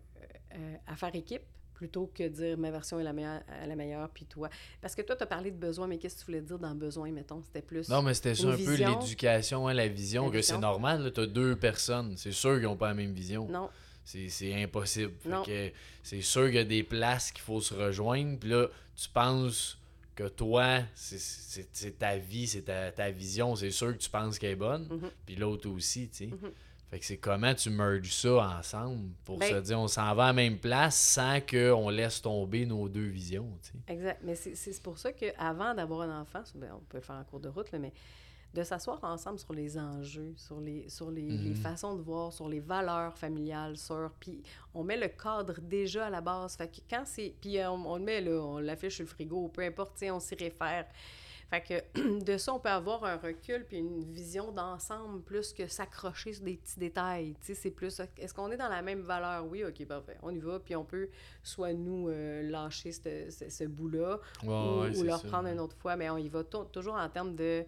euh, à faire équipe plutôt que dire ma version est la meilleure, euh, la meilleure puis toi. Parce que toi, tu as parlé de besoin, mais qu'est-ce que tu voulais dire dans besoin, mettons? C'était plus. Non, mais c'était ça un peu l'éducation, hein, la vision, La que c'est normal. Tu as deux personnes. C'est sûr qu'ils n'ont pas la même vision. Non. C'est c'est impossible. C'est sûr qu'il y a des places qu'il faut se rejoindre. Puis là, tu penses que toi, c'est ta vie, c'est ta, ta vision. C'est sûr que tu penses qu'elle est bonne. Mhm. Puis l'autre aussi, tu sais. Mhm. Fait que c'est comment tu merges ça ensemble pour Ben- se dire on s'en va à la même place sans qu'on laisse tomber nos deux visions, tu sais. Exact. Mais c'est pour ça qu'avant d'avoir un enfant, ben, on peut le faire en cours de route, là, mais de s'asseoir ensemble sur les enjeux, sur les, sur les, les Mhm. façons de voir, sur les valeurs familiales, sur... Puis on met le cadre déjà à la base. Fait que quand c'est... Puis on, on le met, là, on l'affiche sur le frigo, peu importe, on s'y réfère. Fait que de ça, on peut avoir un recul puis une vision d'ensemble plus que s'accrocher sur des petits détails. Tu sais, c'est plus... Est-ce qu'on est dans la même valeur? Oui, OK, parfait. On y va, puis on peut soit nous euh, lâcher ce, ce- ce bout-là ou, ouais, ou c'est le reprendre une autre fois, mais on y va tou- toujours en termes de,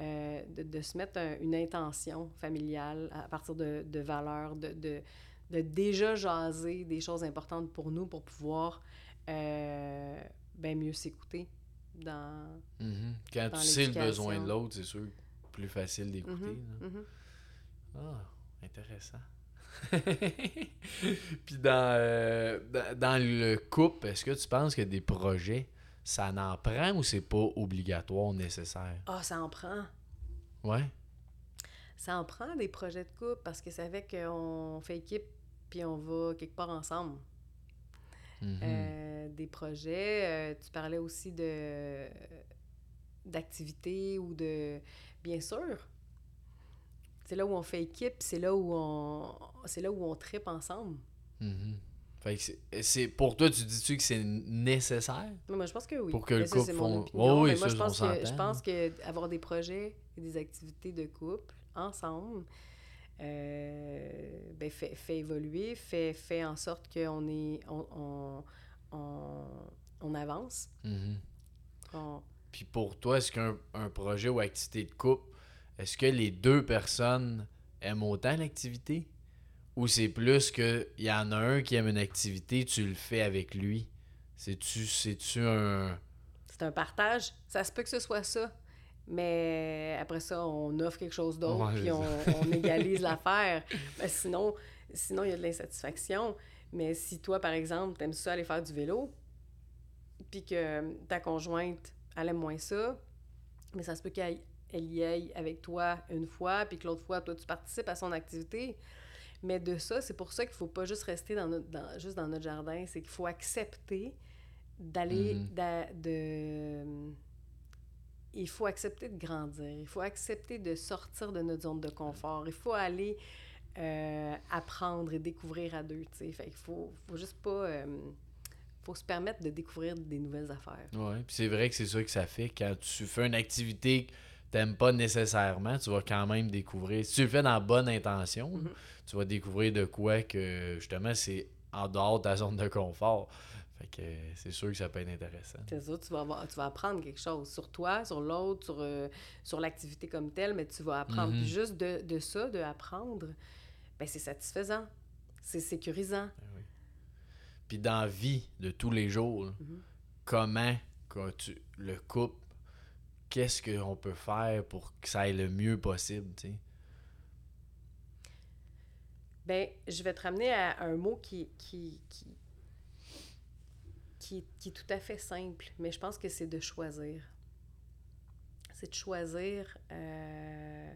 euh, de, de se mettre un- une intention familiale à partir de, de valeurs, de, de, de déjà jaser des choses importantes pour nous pour pouvoir euh, ben mieux s'écouter dans... Mhm. Quand dans tu sais le besoin de l'autre, c'est sûr, plus facile d'écouter. Mhm, mhm. Ah, intéressant. Puis dans, euh, dans, dans le couple, est-ce que tu penses que des projets, ça n'en prend ou c'est pas obligatoire, nécessaire? Ah, ça en prend. Ouais. ça en prend des projets de couple parce que ça fait qu'on fait équipe puis on va quelque part ensemble. Mhm. Euh, des projets, euh, tu parlais aussi de d'activités ou de... Bien sûr, c'est là où on fait équipe, c'est là où on c'est là où on tripe ensemble. Mhm. Fait que c'est- pour toi, tu dis-tu que c'est nécessaire? Moi, je pense que oui. Pour que le Mais couple font- opinion. Oui, moi, ça, je pense que, je s'entend, pense que avoir des projets et des activités de couple ensemble euh, ben, fait, fait évoluer, fait, fait en sorte qu'on est on, on, on, on avance. Mhm. Puis pour toi, est-ce qu'un un projet ou activité de couple, est-ce que les deux personnes aiment autant l'activité? Ou c'est plus que il y en a un qui aime une activité, tu le fais avec lui? C'est-tu c'est-tu un. c'est un partage. Ça se peut que ce soit ça. Mais après ça, on offre quelque chose d'autre, Ouais, puis on, on égalise l'affaire. Ben, sinon, sinon, il y a de l'insatisfaction. Mais si toi, par exemple, t'aimes ça aller faire du vélo, puis que ta conjointe, elle aime moins ça, mais ça se peut qu'elle elle y aille avec toi une fois, puis que l'autre fois, toi, tu participes à son activité. Mais de ça, c'est pour ça qu'il faut pas juste rester dans notre, dans- juste dans notre jardin, c'est qu'il faut accepter d'aller d'a- de il faut accepter de grandir il faut accepter de sortir de notre zone de confort il faut aller euh, apprendre et découvrir à deux tu sais fait qu'il faut faut juste pas euh, faut se permettre de découvrir des nouvelles affaires Ouais. Puis c'est vrai que c'est ça que ça fait. Quand tu fais une activité que t'aimes pas nécessairement, tu vas quand même découvrir. Si tu le fais dans la bonne intention, Mhm. tu vas découvrir de quoi que justement c'est en dehors de ta zone de confort. Fait que c'est sûr que ça peut être intéressant. c'est ça tu vas avoir, tu vas apprendre quelque chose sur toi sur l'autre sur euh, sur l'activité comme telle mais tu vas apprendre. Puis juste de, de ça de apprendre ben c'est satisfaisant c'est sécurisant Puis dans la vie de tous les jours, Mhm. comment quand tu, le couple, qu'est-ce qu'on peut faire pour que ça aille le mieux possible, tu sais? Ben, je vais te ramener à un mot qui, qui, qui, qui, est tout à fait simple, mais je pense que c'est de choisir. C'est de choisir euh,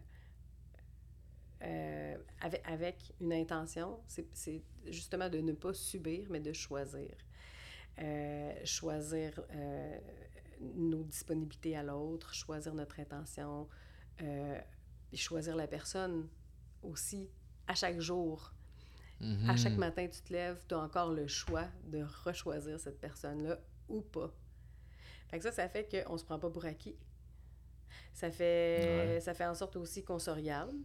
euh, avec, une intention. C'est justement de ne pas subir, mais de choisir. Euh, choisir nos disponibilités à l'autre, choisir notre intention, euh, choisir la personne aussi à chaque jour. À chaque Mhm. matin, tu te lèves, tu as encore le choix de rechoisir cette personne-là ou pas. Fait que ça, ça fait qu'on se prend pas pour acquis. Ça fait, Ouais. ça fait en sorte aussi qu'on se regarde.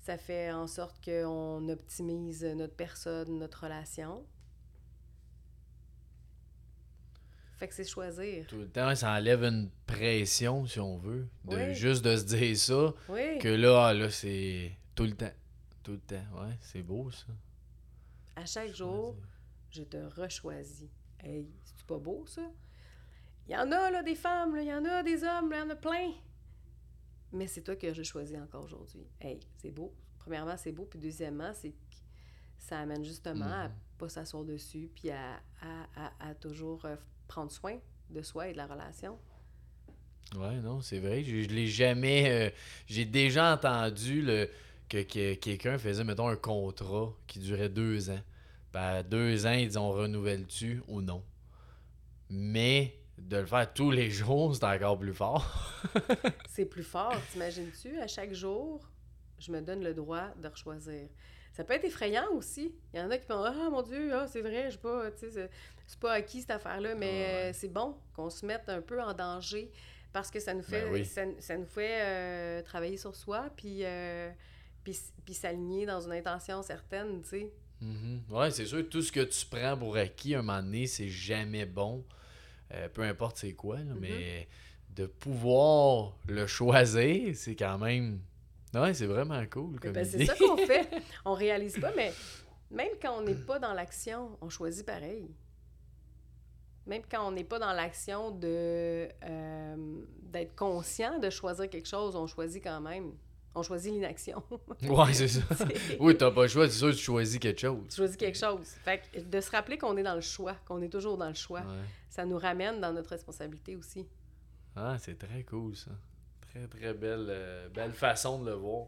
Ça fait en sorte qu'on optimise notre personne, notre relation. Fait que c'est choisir. Tout le temps, ça enlève une pression, si on veut, de Oui. juste de se dire ça, Oui. que là, ah, là, c'est tout le temps. Tout le temps, ouais, c'est beau, ça. À chaque jour, je te rechoisis. Hey, c'est pas beau, ça? Il y en a, là, des femmes, là, il y en a des hommes, là, il y en a plein. Mais c'est toi que je choisis encore aujourd'hui. Hey, c'est beau. Premièrement, c'est beau. Puis deuxièmement, c'est que ça amène justement à Mhm. pas s'asseoir dessus, puis à, à, à, à toujours euh, prendre soin de soi et de la relation. Ouais, non, c'est vrai. Je, je l'ai jamais. euh, J'ai déjà entendu le, que, que quelqu'un faisait, mettons, un contrat qui durait deux ans. Ben, deux ans, ils disent on renouvelle-tu ou non? Mais de le faire tous les jours, c'est encore plus fort. C'est plus fort, t'imagines-tu? À chaque jour, je me donne le droit de rechoisir. Ça peut être effrayant aussi. Il y en a qui pensent Ah mon Dieu, ah, c'est vrai, je sais pas, tu sais, c'est- pas acquis cette affaire-là, mais Ouais. euh, c'est bon qu'on se mette un peu en danger parce que ça nous fait, Ben oui. ça, ça nous fait euh, travailler sur soi, puis, euh, puis, puis s'aligner dans une intention certaine, tu sais. Mhm. Ouais, c'est sûr, tout ce que tu prends pour acquis, un moment donné, c'est jamais bon. Euh, peu importe c'est quoi, là, mais de pouvoir le choisir, c'est quand même. Ouais, c'est vraiment cool comme Ben, c'est ça qu'on fait. On réalise pas, mais même quand on n'est pas dans l'action, on choisit pareil. Même quand on n'est pas dans l'action de euh, d'être conscient de choisir quelque chose, on choisit quand même. On choisit l'inaction. ouais, c'est ça. oui, t'as pas le choix, c'est sûr, tu choisis quelque chose. tu choisis quelque chose. Fait que de se rappeler qu'on est dans le choix, qu'on est toujours dans le choix, Ouais. ça nous ramène dans notre responsabilité aussi. Ah, c'est très cool ça. Très, très belle, euh, belle façon de le voir.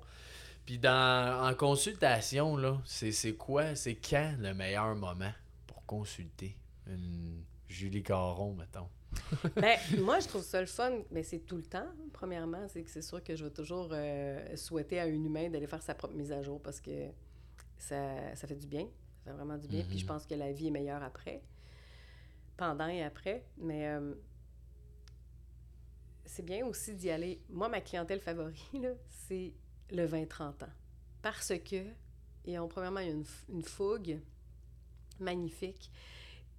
Puis dans, en consultation, là, c'est quoi, c'est quand le meilleur moment pour consulter une Julie Caron, mettons? ben, moi, je trouve ça le fun, mais c'est tout le temps, premièrement. C'est que c'est sûr que je vais toujours euh, souhaiter à un humain d'aller faire sa propre mise à jour parce que ça, ça fait du bien. Ça fait vraiment du bien. Puis je mhm. pense que la vie est meilleure après, pendant et après. Mais euh, c'est bien aussi d'y aller. Moi, ma clientèle favorite, c'est le 20-30 ans. Parce que, et ont premièrement, il y a une, une fougue magnifique.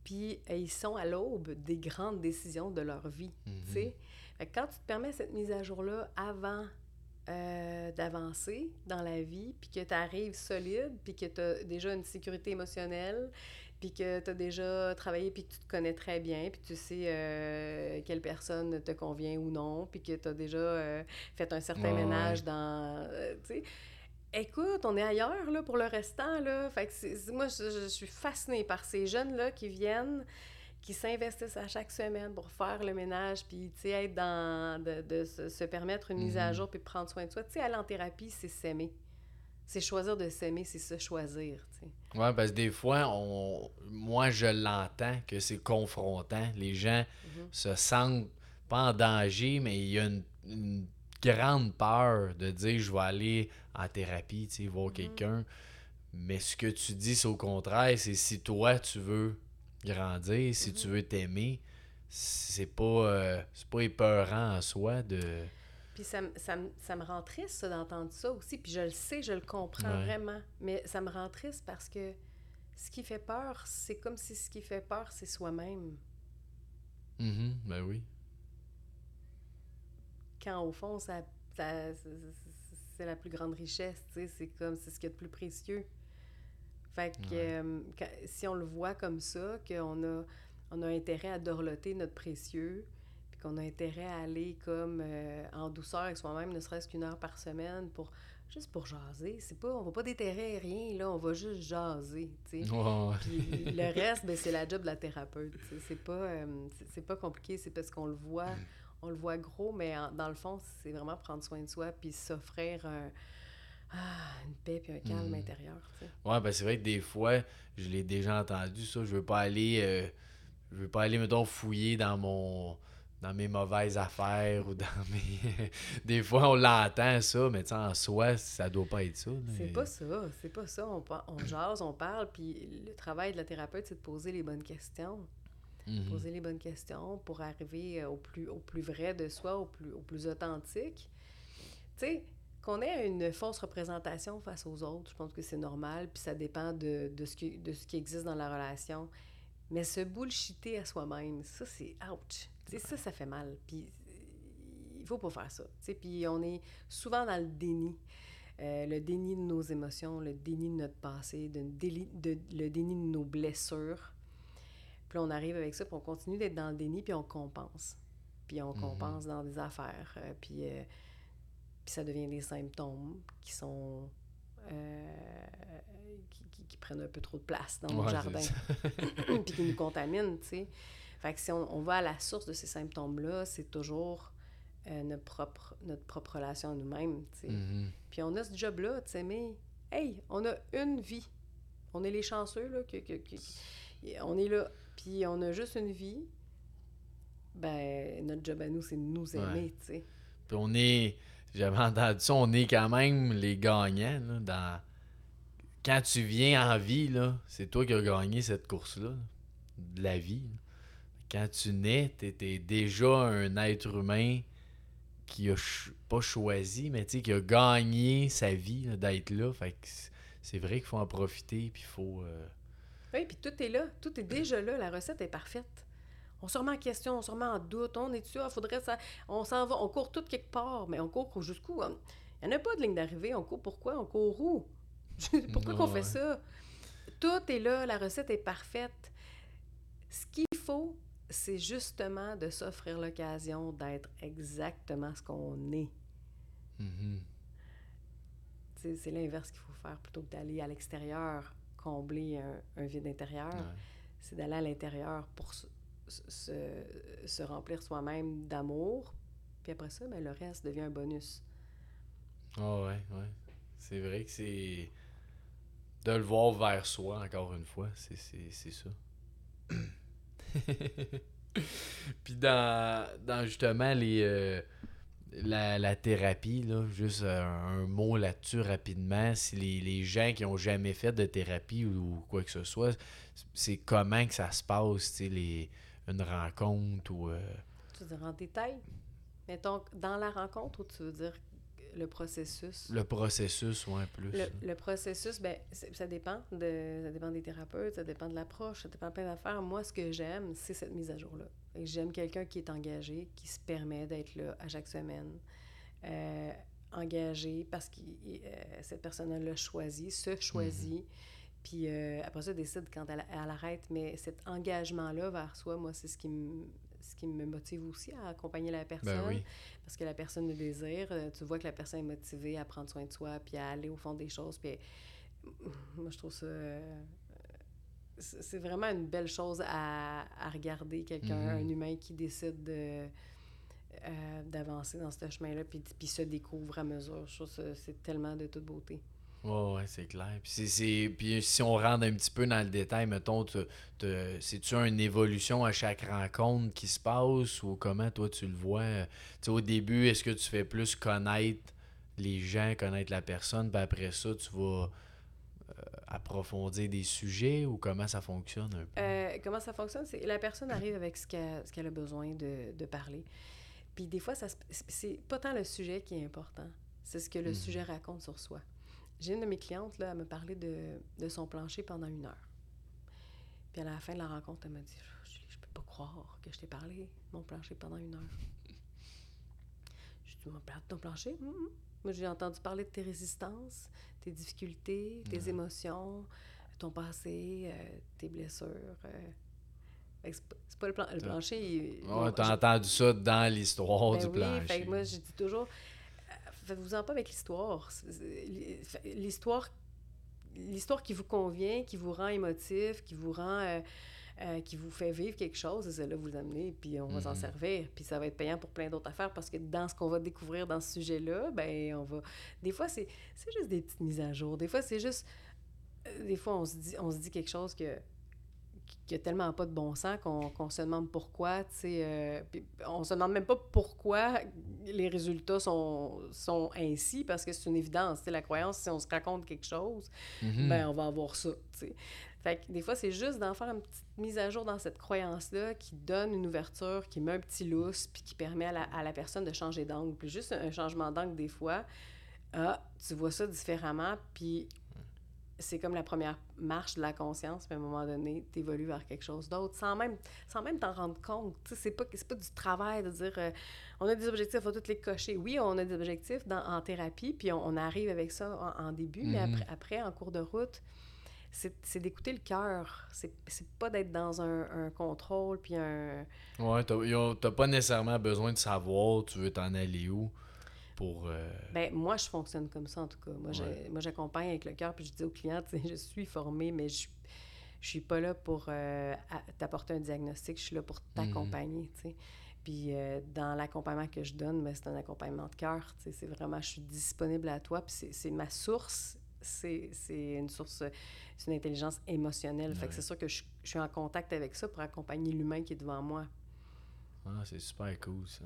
Puis euh, ils sont à l'aube des grandes décisions de leur vie. sais. Mhm. quand tu te permets cette mise à jour-là avant euh, d'avancer dans la vie, puis que tu arrives solide, puis que tu as déjà une sécurité émotionnelle, puis que tu as déjà travaillé, puis que tu te connais très bien, puis tu sais euh, quelle personne te convient ou non, puis que tu as déjà fait un certain ménage dans... tu sais, Écoute, on est ailleurs là, pour le restant. Là. Fait que moi, je, suis fascinée par ces jeunes-là qui viennent, qui s'investissent à chaque semaine pour faire le ménage, puis être dans. de, se, permettre une mise à mhm. jour, puis prendre soin de soi. Tu sais, aller en thérapie, c'est s'aimer. C'est choisir de s'aimer, c'est se choisir. Oui, parce que des fois, on, moi, je l'entends que c'est confrontant. Les gens mhm. se sentent pas en danger, mais il y a une grande peur de dire je vais aller en thérapie, tu sais, voir mm-hmm. quelqu'un. Mais ce que tu dis, c'est au contraire, c'est si toi tu veux grandir, si tu mm-hmm. veux t'aimer, c'est pas, euh, pas épeurant en soi de. Puis ça, ça, ça me rend triste d'entendre ça aussi. Puis je le sais, je le comprends vraiment. Mais ça me rend triste parce que ce qui fait peur, c'est comme si ce qui fait peur, c'est soi-même. Mm ben oui quand au fond, ça, c'est la plus grande richesse, tu sais, c'est comme, c'est ce qui est le plus précieux. Fait que euh, si on le voit comme ça, qu'on a, on a intérêt à dorloter notre précieux, puis qu'on a intérêt à aller comme euh, en douceur avec soi-même, ne serait-ce qu'une heure par semaine, pour juste pour jaser. C'est pas, on va pas déterrer rien, là, on va juste jaser, tu sais. Puis le reste, ben, c'est la job de la thérapeute, c'est pas, euh, c'est pas compliqué, c'est parce qu'on le voit... On le voit gros, mais dans le fond, c'est vraiment prendre soin de soi puis s'offrir ah, une paix puis un calme hmm. intérieur. Ouais, ben c'est vrai que des fois, je l'ai déjà entendu, ça. Je veux pas aller, euh, je veux pas aller, mettons, fouiller dans mon dans mes mauvaises affaires ou dans mes... des fois, on l'entend, ça, mais en soi, ça doit pas être ça. C'est pas ça, c'est pas ça. On, on jase, on parle, puis le travail de la thérapeute, c'est de poser les bonnes questions. Mhm. Poser les bonnes questions pour arriver euh, au plus, au plus vrai de soi, au plus, au plus authentique. Tu sais, qu'on ait une fausse représentation face aux autres, je pense que c'est normal, puis ça dépend de, de, ce qui, de ce qui existe dans la relation. Mais se bullshiter à soi-même, ça, c'est ouch. Sais, ça, ça fait mal. Puis il faut pas faire ça. Puis on est souvent dans le déni. Euh, le déni de nos émotions, le déni de notre passé, de, le déni de nos blessures. Puis on arrive avec ça, puis on continue d'être dans le déni, puis on compense. Puis on mhm. compense dans des affaires. Euh, puis, euh, puis ça devient des symptômes qui sont. Euh, qui, prennent un peu trop de place dans nos jardins. puis qui nous contaminent, tu sais. Fait que si on, va à la source de ces symptômes-là, c'est toujours notre, propre, notre propre relation à nous-mêmes, tu sais. Mhm. Puis on a ce job-là, tu sais, mais hey, on a une vie. On est les chanceux, là, que, que, on est là puis on a juste une vie, ben notre job à nous, c'est de nous aimer, tu sais. Puis on est, j'avais entendu ça, on est quand même les gagnants, là, dans... Quand tu viens en vie, là, c'est toi qui as gagné cette course-là, de la vie. Quand tu nais, tu étais déjà un être humain qui a pas choisi, mais qui a gagné sa vie d'être là. Fait que c'est vrai qu'il faut en profiter, puis il faut... Euh, oui, puis tout est là. Tout est déjà là. La recette est parfaite. On se remet en question, on se remet en doute. On est sûr, faudrait ça. On s'en va, on court tout quelque part, mais on court jusqu'où? Il n'y en a pas de ligne d'arrivée. On court pourquoi? On court où? pourquoi qu'on fait ça? Tout est là, la recette est parfaite. Ce qu'il faut, c'est justement de s'offrir l'occasion d'être exactement ce qu'on est. Mm-hmm. C'est l'inverse qu'il faut faire plutôt que d'aller à l'extérieur combler un, vide intérieur. C'est d'aller à l'intérieur pour se, se, remplir soi-même d'amour, Puis après ça, ben, le reste devient un bonus. Ah ouais, ouais. C'est vrai que c'est. De le voir vers soi, encore une fois, c'est ça. Puis dans, dans justement les. euh, la, la thérapie, là, juste un, mot là-dessus rapidement. Si les, les gens qui ont jamais fait de thérapie ou, quoi que ce soit, c'est comment que ça se passe, les, une rencontre ou. euh, Tu veux dire en détail? Mettons, dans la rencontre ou tu veux dire le processus? le processus, ouais, plus. Le, le processus, ben, ça dépend, de, ça dépend des thérapeutes, ça dépend de l'approche, ça dépend de plein d'affaires. Moi, ce que j'aime, c'est cette mise à jour-là. J'aime quelqu'un qui est engagé, qui se permet d'être là à chaque semaine. Euh, engagé parce que cette personne l'a choisi, se choisit. Puis euh, après ça, décide quand elle, elle arrête. Mais cet engagement-là vers soi, moi, c'est ce qui me ce qui me motive aussi à accompagner la personne Ben oui. parce que la personne le désire. Euh, Tu vois que la personne est motivée à prendre soin de soi, puis à aller au fond des choses. Puis moi, je trouve ça. C'est vraiment une belle chose à, à regarder, quelqu'un, Mhm. un humain qui décide de. euh, d'avancer dans ce chemin-là, puis, puis se découvre à mesure. Je trouve que c'est tellement de toute beauté. Ouais, ouais, c'est clair. Puis, c'est- puis si on rentre un petit peu dans le détail, mettons, c'est-tu une évolution à chaque rencontre qui se passe ou comment toi tu le vois? Tu sais, au début, est-ce que tu fais plus connaître les gens, connaître la personne, puis après ça, tu vas approfondir des sujets ou comment ça fonctionne un peu? Euh, comment ça fonctionne? C'est la personne arrive avec ce qu'elle, a besoin de, de parler. Puis des fois, c'est pas tant le sujet qui est important, c'est ce que le Mhm. sujet raconte sur soi. J'ai une de mes clientes, là, elle me parlait de, de son plancher pendant une heure. Puis à la fin de la rencontre, elle m'a dit Julie, je peux pas croire que je t'ai parlé de mon plancher pendant une heure. Je dis, parle de ton plancher? Moi, j'ai entendu parler de tes résistances, tes difficultés, tes émotions, ton passé, euh, tes blessures. euh. C'est pas, le, plan- le plancher. il- Ouais, t'as entendu ça dans l'histoire ben du oui, plancher. fait que moi, je dis toujours, euh, faites-vous-en pas avec l'histoire. L'histoire, l'histoire qui vous convient, qui vous rend émotif, qui vous rend, euh, euh, qui vous fait vivre quelque chose, c'est celle-là vous amenez, puis on va s'en Mhm. servir, puis ça va être payant pour plein d'autres affaires parce que dans ce qu'on va découvrir dans ce sujet-là, ben on va. Des fois, c'est juste des petites mises à jour. Des fois, c'est juste. euh, Des fois, on se dit, on se dit quelque chose que qui a tellement pas de bon sens qu'on qu'on se demande pourquoi, tu sais, euh, on se demande même pas pourquoi les résultats sont, sont ainsi, parce que c'est une évidence, tu la croyance, si on se raconte quelque chose, Mhm. ben on va avoir ça, tu sais. Fait que des fois, c'est juste d'en faire une petite mise à jour dans cette croyance-là qui donne une ouverture, qui met un petit lousse, puis qui permet à la, à la personne de changer d'angle. Puis juste un changement d'angle, des fois, ah, tu vois ça différemment, puis c'est comme la première marche de la conscience, puis à un moment donné, tu évolues vers quelque chose d'autre, sans même sans même t'en rendre compte. C'est pas, pas du travail de dire euh, on a des objectifs, il faut tous les cocher. Oui, on a des objectifs dans, en thérapie, puis on, on arrive avec ça en, en début, mais Mhm. après, après, en cours de route, c'est d'écouter le cœur. C'est pas d'être dans un, un contrôle, puis un. Ouais, t'as pas nécessairement besoin de savoir tu veux t'en aller où pour. euh, Ben, moi, je fonctionne comme ça, en tout cas. Moi, Ouais. j'accompagne avec le cœur, puis je dis aux clients, je suis formée, mais je, je suis pas là pour euh, t'apporter un diagnostic, je suis là pour t'accompagner, tu sais. Puis euh, dans l'accompagnement que je donne, ben, c'est un accompagnement de cœur. C'est vraiment, je suis disponible à toi, puis c'est ma source, c'est c'est une source, c'est une intelligence émotionnelle. Fait que c'est sûr que je, je suis en contact avec ça pour accompagner l'humain qui est devant moi. Ah, c'est super cool ça.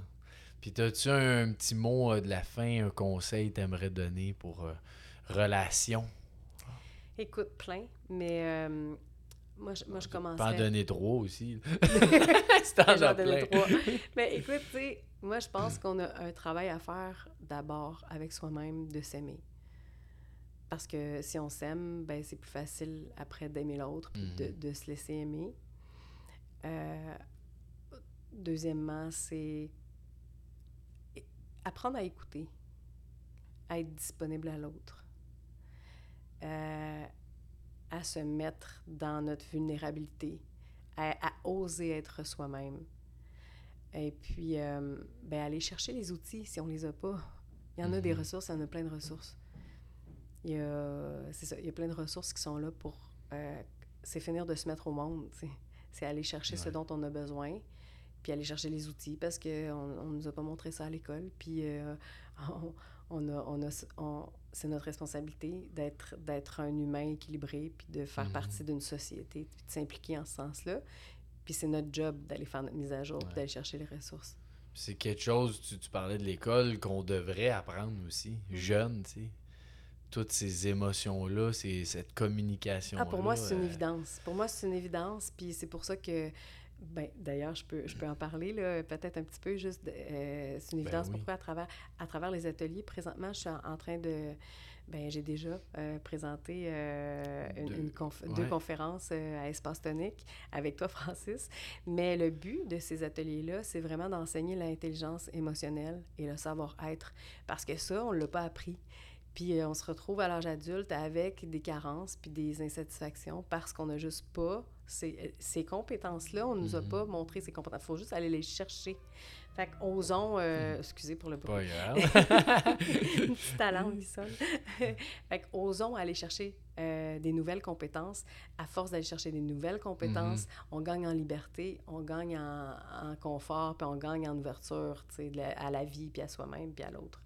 Puis t'as-tu un, petit mot euh, de la fin, un conseil que t'aimerais donner pour euh, relation? Écoute, plein, mais euh, moi, je, moi, je Tu commencerais... en donner trois aussi. J'en as donnais plein. trois. Mais écoute, tu sais, moi, je pense qu'on a un travail à faire d'abord avec soi-même de s'aimer. Parce que si on s'aime, ben, c'est plus facile après d'aimer l'autre puis Mhm. de se laisser aimer. Euh, deuxièmement, c'est apprendre à écouter, à être disponible à l'autre, euh, à se mettre dans notre vulnérabilité, à, à oser être soi-même. Et puis, euh, ben, aller chercher les outils si on les a pas. Il y en a des Mhm. ressources, il y en a plein de ressources. Il y a, c'est ça, il y a plein de ressources qui sont là pour... euh, c'est finir de se mettre au monde. C'est aller chercher ce dont on a besoin, puis aller chercher les outils parce qu'on ne nous a pas montré ça à l'école. Puis euh, on, a, on a, c'est notre responsabilité d'être, d'être un humain équilibré, puis de faire mhm. partie d'une société, puis de s'impliquer en ce sens-là. Puis c'est notre job d'aller faire notre mise à jour, d'aller chercher les ressources. C'est quelque chose, tu, tu parlais de l'école, qu'on devrait apprendre aussi, mhm. jeune, tu sais toutes ces émotions-là, cette communication-là. Ah, pour moi, c'est une euh, évidence. Pour moi, c'est une évidence. Puis c'est pour ça que ben, d'ailleurs, je peux, je peux en parler là, peut-être un petit peu juste. Euh, c'est une ben évidence pourquoi à travers, à travers les ateliers, présentement, je suis en, train de. Ben, j'ai déjà euh, présenté euh, une, deux conférences à Espace Tonique avec toi, Francis. Mais le but de ces ateliers-là, c'est vraiment d'enseigner l'intelligence émotionnelle et le savoir-être. Parce que ça, on ne l'a pas appris. Puis on se retrouve à l'âge adulte avec des carences puis des insatisfactions parce qu'on n'a juste pas ces, ces compétences-là, on ne nous a mhm. pas montré ces compétences. Il faut juste aller les chercher. Fait qu'osons, euh, mhm. excusez pour le bruit. Une petite talent qui sonne. fait qu'osons aller chercher euh, des nouvelles compétences. À force d'aller chercher des nouvelles compétences, mhm. on gagne en liberté, on gagne en, en confort, puis on gagne en ouverture à la vie, puis à soi-même, puis à l'autre.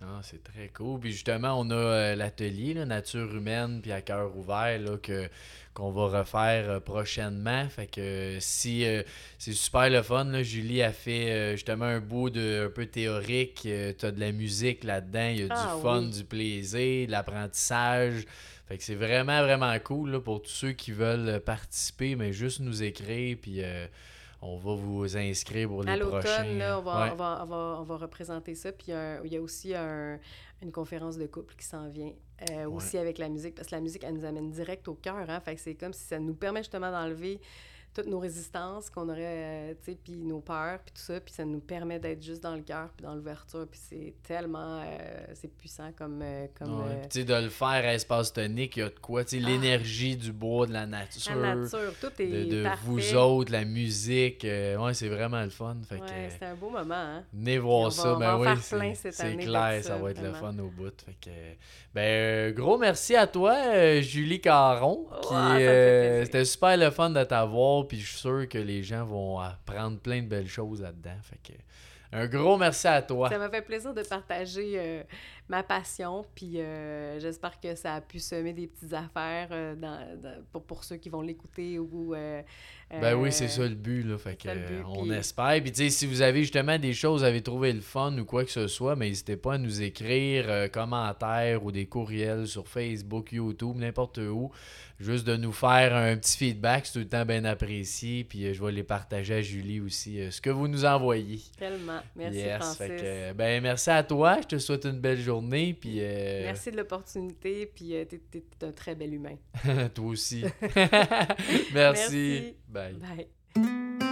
Ah, c'est très cool. Puis justement, on a euh, l'atelier Nature humaine puis à cœur ouvert là, que, qu'on va refaire euh, prochainement. Fait que si euh, c'est super le fun, là. Julie a fait justement un bout de un peu théorique. tu as de la musique là-dedans, il y a du ah fun, du plaisir, de l'apprentissage. Fait que c'est vraiment, vraiment cool là, pour tous ceux qui veulent participer, mais juste nous écrire puis on va vous inscrire pour les à prochains. Là, on, va, on, va, on, va, on, va, représenter ça. Puis il y a aussi un, une conférence de couple qui s'en vient euh, aussi avec la musique, parce que la musique, elle nous amène direct au cœur. Hein? Fait que c'est comme si ça nous permet justement d'enlever toutes nos résistances qu'on aurait, euh, tu sais, puis nos peurs, puis tout ça, puis ça nous permet d'être juste dans le cœur, puis dans l'ouverture, puis c'est tellement, euh, c'est puissant comme... Euh, comme tu sais, de le faire à espace tonique, il y a de quoi, tu sais, ah. l'énergie du bois, de la nature. La nature, tout est De, de vous autres, la musique, ouais, c'est vraiment le fun. Fait ouais, c'est un beau moment, hein. Venez voir ça, ben oui, c'est clair, ça, va être le fun au bout. Fait que, ben, gros merci à toi, Julie Caron, qui, c'était super le fun de t'avoir, puis je suis sûr que les gens vont apprendre plein de belles choses là-dedans. Fait que un gros merci à toi. Ça m'a fait plaisir de partager euh, ma passion, puis euh, j'espère que ça a pu semer des petites affaires euh, dans, pour, pour, ceux qui vont l'écouter ou... ben oui, c'est ça le but, là, fait que, on espère. Puis tu sais, si vous avez justement des choses, avez trouvé le fun ou quoi que ce soit, mais n'hésitez pas à nous écrire commentaires ou des courriels sur Facebook, YouTube, n'importe où juste de nous faire un petit feedback, c'est tout le temps bien apprécié. Puis euh, je vais les partager à Julie aussi, euh, ce que vous nous envoyez. Tellement. Merci, Francis. ben, merci à toi. Je te souhaite une belle journée. Puis, euh, Merci de l'opportunité. Puis tu es, un très bel humain. toi aussi. merci. Bye. Bye.